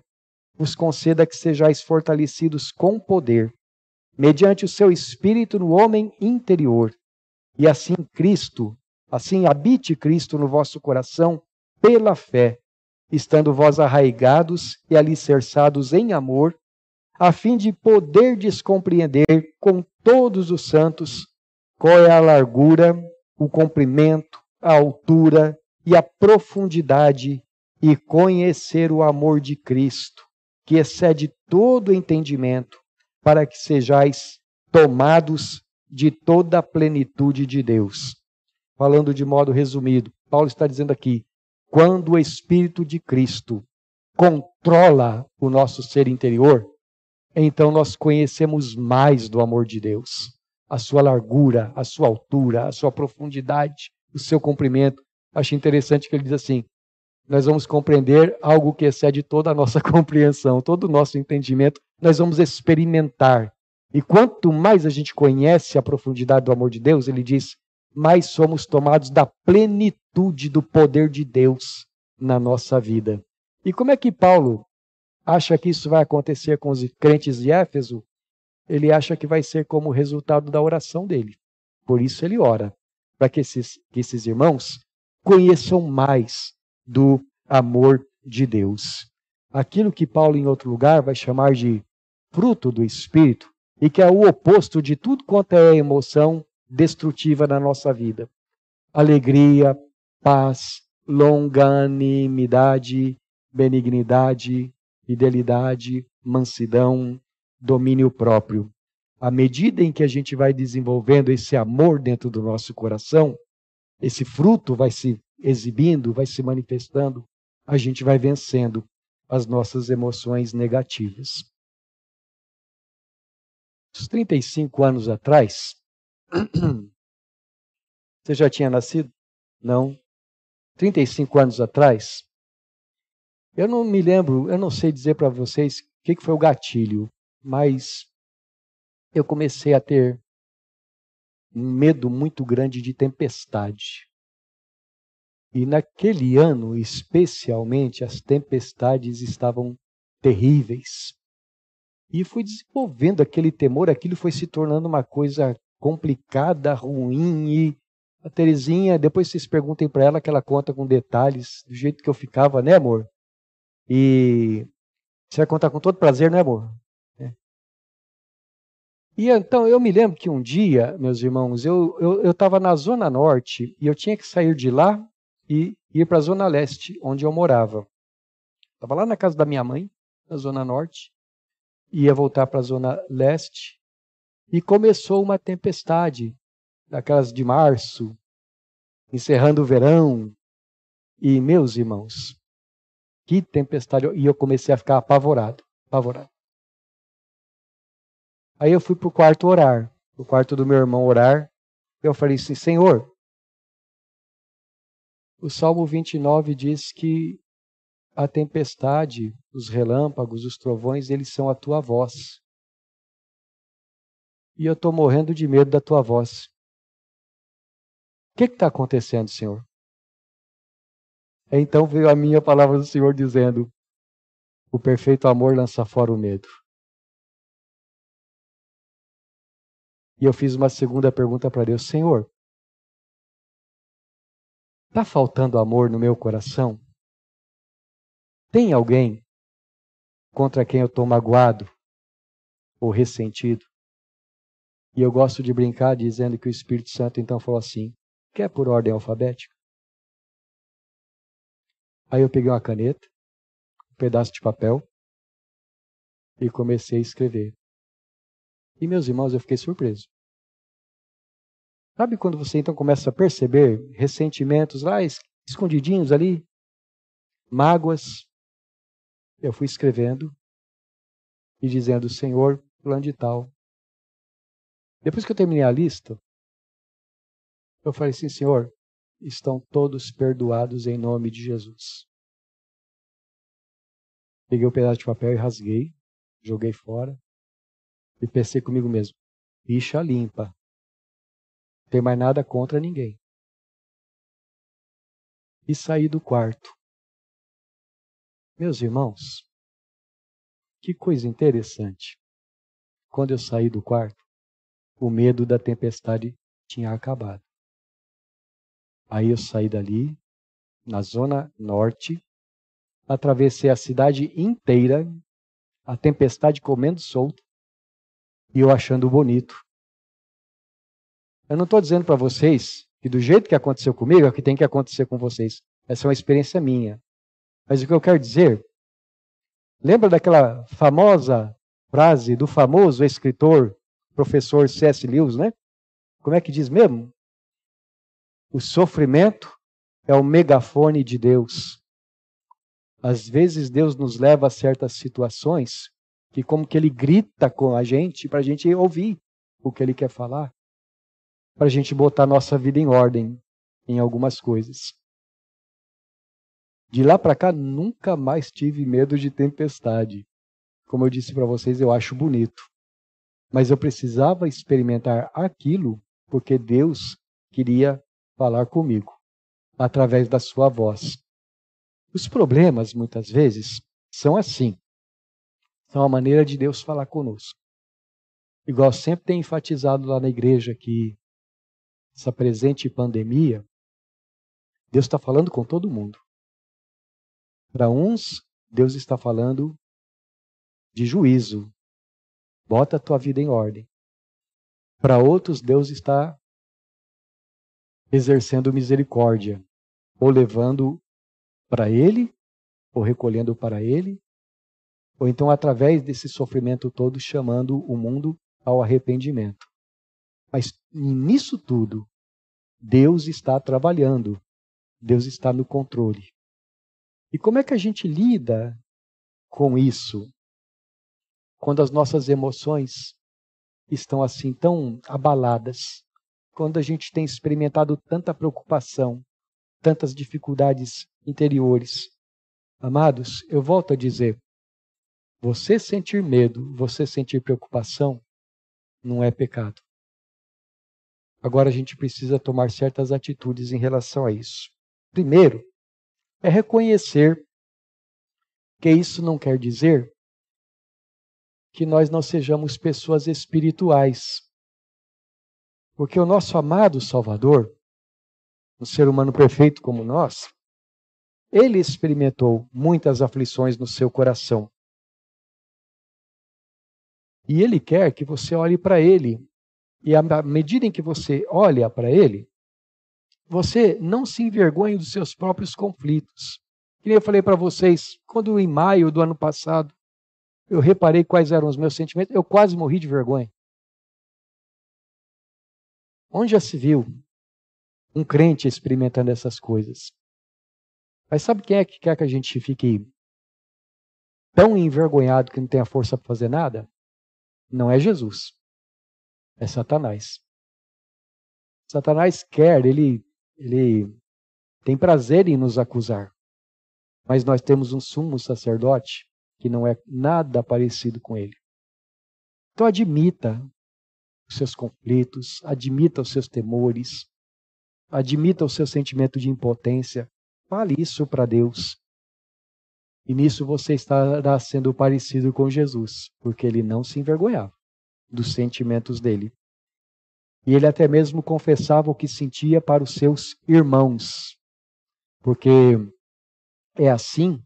vos conceda que sejais fortalecidos com poder, mediante o seu espírito no homem interior, e assim Cristo, assim habite Cristo no vosso coração pela fé, estando vós arraigados e alicerçados em amor, a fim de poder descompreender com todos os santos qual é a largura, o comprimento, a altura e a profundidade e conhecer o amor de Cristo, que excede todo entendimento, para que sejais tomados de toda a plenitude de Deus. Falando de modo resumido, Paulo está dizendo aqui: quando o Espírito de Cristo controla o nosso ser interior, então nós conhecemos mais do amor de Deus, a sua largura, a sua altura, a sua profundidade, o seu comprimento. Acho interessante que ele diz assim: nós vamos compreender algo que excede toda a nossa compreensão, todo o nosso entendimento, nós vamos experimentar. E quanto mais a gente conhece a profundidade do amor de Deus, ele diz, mais somos tomados da plenitude do poder de Deus na nossa vida. E como é que Paulo acha que isso vai acontecer com os crentes de Éfeso? Ele acha que vai ser como resultado da oração dele. Por isso ele ora para que esses, que esses irmãos conheçam mais do amor de Deus. Aquilo que Paulo, em outro lugar, vai chamar de fruto do Espírito, e que é o oposto de tudo quanto é emoção destrutiva na nossa vida. Alegria, paz, longanimidade, benignidade, fidelidade, mansidão, domínio próprio à medida em que a gente vai desenvolvendo esse amor dentro do nosso coração, esse fruto vai se exibindo, vai se manifestando, a gente vai vencendo as nossas emoções negativas. Uns 35 anos atrás, você já tinha nascido? Não. 35 anos atrás, eu não me lembro, eu não sei dizer para vocês o que foi o gatilho, mas eu comecei a ter um medo muito grande de tempestade. E naquele ano, especialmente, as tempestades estavam terríveis. E fui desenvolvendo aquele temor, aquilo foi se tornando uma coisa complicada, ruim. E a Terezinha, depois vocês perguntem para ela que ela conta com detalhes do jeito que eu ficava, né, amor? E você vai contar com todo prazer, né, amor? E então eu me lembro que um dia, meus irmãos, eu estava na Zona Norte e eu tinha que sair de lá e ir para a Zona Leste, onde eu morava. Estava lá na casa da minha mãe, na Zona Norte, ia voltar para a Zona Leste e começou uma tempestade, daquelas de março, encerrando o verão. E, meus irmãos, que tempestade! E eu comecei a ficar apavorado, apavorado. Aí eu fui para o quarto orar, o quarto do meu irmão orar. Eu falei assim: Senhor, o Salmo 29 diz que a tempestade, os relâmpagos, os trovões, eles são a tua voz. E eu estou morrendo de medo da tua voz. O que está acontecendo, Senhor? Então veio a minha palavra do Senhor dizendo: O perfeito amor lança fora o medo. E eu fiz uma segunda pergunta para Deus: Senhor, Está faltando amor no meu coração? Tem alguém contra quem eu estou magoado ou ressentido? E eu gosto de brincar dizendo que o Espírito Santo então falou assim: quer por ordem alfabética? Aí eu peguei uma caneta, um pedaço de papel e comecei a escrever. E meus irmãos, eu fiquei surpreso. Sabe quando você então começa a perceber ressentimentos lá escondidinhos ali? Mágoas. Eu fui escrevendo e dizendo, Senhor, plano de tal. Depois que eu terminei a lista, eu falei assim, Senhor, estão todos perdoados em nome de Jesus. Peguei o um pedaço de papel e rasguei, joguei fora e pensei comigo mesmo: ficha limpa. Não tem mais nada contra ninguém. E saí do quarto. Meus irmãos, que coisa interessante. Quando eu saí do quarto, o medo da tempestade tinha acabado. Aí eu saí dali, na zona norte, atravessei a cidade inteira, a tempestade comendo solto e eu achando bonito. Eu não estou dizendo para vocês que do jeito que aconteceu comigo é o que tem que acontecer com vocês. Essa é uma experiência minha. Mas o que eu quero dizer, lembra daquela famosa frase do famoso escritor, professor C.S. Lewis, né? Como é que diz mesmo? O sofrimento é o megafone de Deus. Às vezes Deus nos leva a certas situações que como que ele grita com a gente para a gente ouvir o que ele quer falar, para a gente botar nossa vida em ordem em algumas coisas. De lá para cá nunca mais tive medo de tempestade. Como eu disse para vocês, eu acho bonito. Mas eu precisava experimentar aquilo porque Deus queria falar comigo através da sua voz. Os problemas, muitas vezes, são assim. São a maneira de Deus falar conosco. Igual sempre tem enfatizado lá na igreja que essa presente pandemia, Deus está falando com todo mundo. Para uns, Deus está falando de juízo. Bota a tua vida em ordem. Para outros, Deus está exercendo misericórdia, ou levando para Ele, ou recolhendo para Ele, ou então através desse sofrimento todo chamando o mundo ao arrependimento. Mas nisso tudo, Deus está trabalhando, Deus está no controle. E como é que a gente lida com isso? Quando as nossas emoções estão assim tão abaladas, quando a gente tem experimentado tanta preocupação, tantas dificuldades interiores. Amados, eu volto a dizer: você sentir medo, você sentir preocupação, não é pecado. Agora a gente precisa tomar certas atitudes em relação a isso. Primeiro, é reconhecer que isso não quer dizer que nós não sejamos pessoas espirituais. Porque o nosso amado Salvador, um ser humano perfeito como nós, ele experimentou muitas aflições no seu coração. E ele quer que você olhe para ele. E à medida em que você olha para ele, você não se envergonhe dos seus próprios conflitos. Que eu falei para vocês, quando em maio do ano passado eu reparei quais eram os meus sentimentos, eu quase morri de vergonha. Onde já se viu um crente experimentando essas coisas? Mas sabe quem é que quer que a gente fique tão envergonhado que não tenha força para fazer nada? Não é Jesus. É Satanás. Satanás quer, ele, ele tem prazer em nos acusar. Mas nós temos um sumo sacerdote que não é nada parecido com ele. Então admita os seus conflitos, admita os seus temores, admita o seu sentimento de impotência. Fale isso para Deus. E nisso você estará sendo parecido com Jesus, porque ele não se envergonhava dos sentimentos dele. E ele até mesmo confessava o que sentia para os seus irmãos. Porque é assim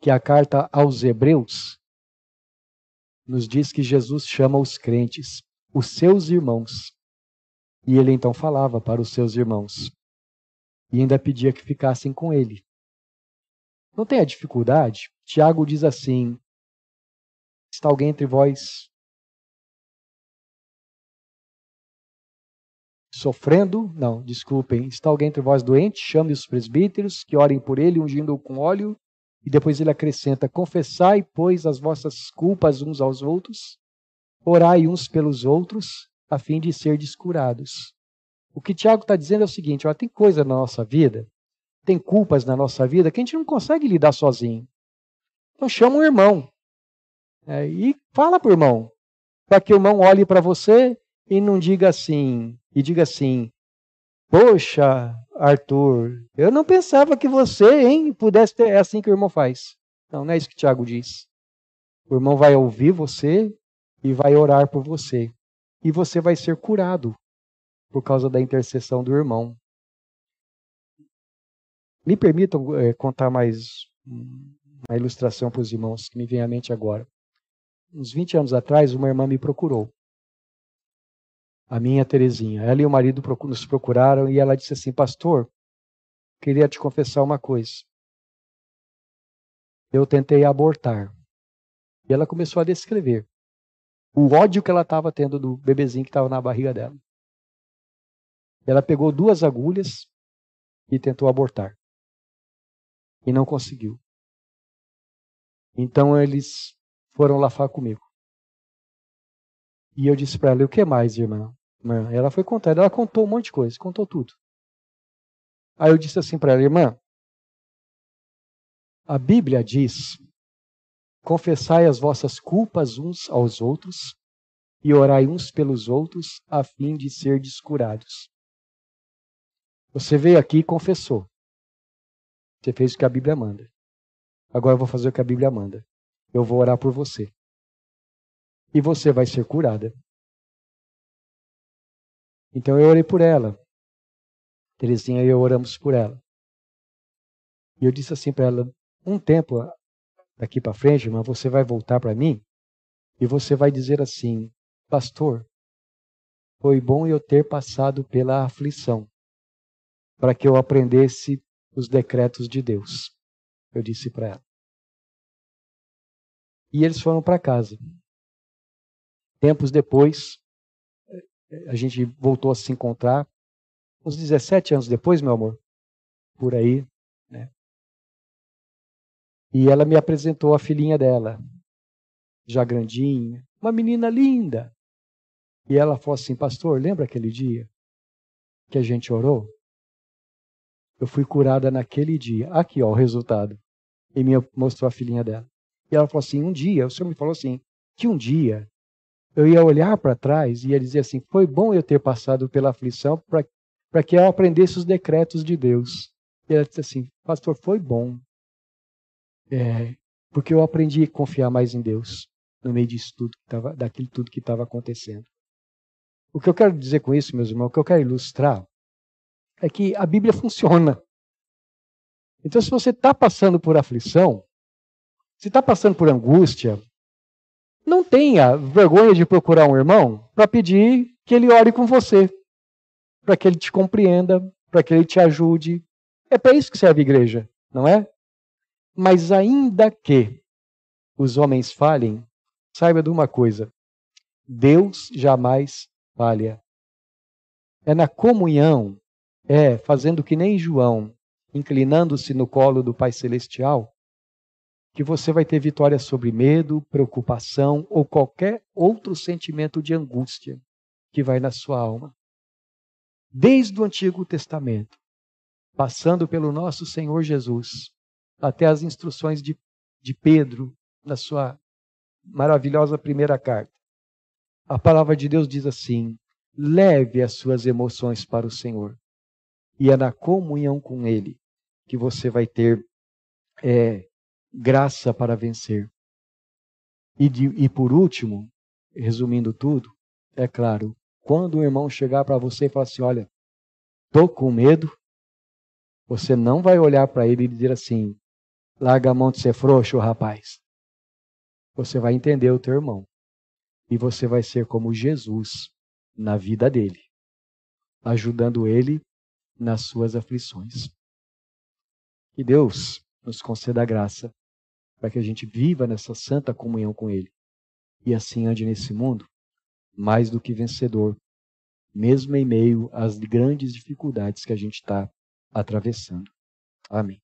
que a carta aos Hebreus nos diz que Jesus chama os crentes, os seus irmãos. E ele então falava para os seus irmãos. E ainda pedia que ficassem com ele. Não tenha dificuldade. Tiago diz assim: Está alguém entre vós sofrendo? Não, desculpem. Está alguém entre vós doente? Chame os presbíteros, que orem por ele, ungindo-o com óleo. E depois ele acrescenta: Confessai, pois, as vossas culpas uns aos outros, orai uns pelos outros, a fim de ser descurados. O que Tiago está dizendo é o seguinte: ó, tem coisa na nossa vida, tem culpas na nossa vida que a gente não consegue lidar sozinho. Então chama um irmão é, e fala para o irmão, para que o irmão olhe para você e não diga assim, e diga assim: Poxa, Arthur, eu não pensava que você, hein, pudesse ter. É assim que o irmão faz. Não, não é isso que Tiago diz. O irmão vai ouvir você e vai orar por você. E você vai ser curado por causa da intercessão do irmão. Me permitam é, contar mais uma ilustração para os irmãos que me vem à mente agora. Uns 20 anos atrás, uma irmã me procurou a minha Terezinha. Ela e o marido nos procuraram e ela disse assim: Pastor, queria te confessar uma coisa. Eu tentei abortar. E ela começou a descrever o ódio que ela estava tendo do bebezinho que estava na barriga dela. Ela pegou duas agulhas e tentou abortar. E não conseguiu. Então eles foram lá falar comigo. E eu disse para ela: o que mais, irmã? Ela foi contar, ela contou um monte de coisa, contou tudo. Aí eu disse assim para ela: irmã, a Bíblia diz: confessai as vossas culpas uns aos outros e orai uns pelos outros a fim de ser descurados. Você veio aqui e confessou. Você fez o que a Bíblia manda. Agora eu vou fazer o que a Bíblia manda. Eu vou orar por você e você vai ser curada. Então eu orei por ela. Terezinha e eu oramos por ela. E eu disse assim para ela: um tempo daqui para frente, irmã, você vai voltar para mim e você vai dizer assim: Pastor, foi bom eu ter passado pela aflição para que eu aprendesse os decretos de Deus. Eu disse para ela. E eles foram para casa. Tempos depois, a gente voltou a se encontrar. Uns 17 anos depois, meu amor, por aí, né? E ela me apresentou a filhinha dela, já grandinha, uma menina linda. E ela falou assim: Pastor, lembra aquele dia que a gente orou? Eu fui curada naquele dia. Aqui, ó, o resultado. E me mostrou a filhinha dela. E ela falou assim: Um dia, o Senhor me falou assim, que um dia eu ia olhar para trás e ia dizer assim: foi bom eu ter passado pela aflição para que eu aprendesse os decretos de Deus. E ela disse assim: Pastor, foi bom. É, porque eu aprendi a confiar mais em Deus no meio disso tudo que tava, daquilo tudo que estava acontecendo. O que eu quero dizer com isso, meus irmãos, o que eu quero ilustrar é que a Bíblia funciona. Então, se você está passando por aflição, se está passando por angústia, não tenha vergonha de procurar um irmão para pedir que ele ore com você, para que ele te compreenda, para que ele te ajude. É para isso que serve a igreja, não é? Mas ainda que os homens falhem, saiba de uma coisa: Deus jamais falha. É na comunhão, é fazendo que nem João, inclinando-se no colo do Pai Celestial, que você vai ter vitória sobre medo, preocupação ou qualquer outro sentimento de angústia que vai na sua alma. Desde o Antigo Testamento, passando pelo nosso Senhor Jesus, até as instruções de, de Pedro na sua maravilhosa primeira carta. A palavra de Deus diz assim: leve as suas emoções para o Senhor, e é na comunhão com Ele que você vai ter é, graça para vencer. E, de, e por último, resumindo tudo, é claro, quando o irmão chegar para você e falar assim: olha, estou com medo, Você não vai olhar para ele e dizer assim: larga a mão de ser frouxo, rapaz. Você vai entender o teu irmão. E você vai ser como Jesus na vida dele, ajudando ele nas suas aflições. Que Deus nos conceda a graça para que a gente viva nessa santa comunhão com Ele e assim ande nesse mundo mais do que vencedor, mesmo em meio às grandes dificuldades que a gente está atravessando. Amém.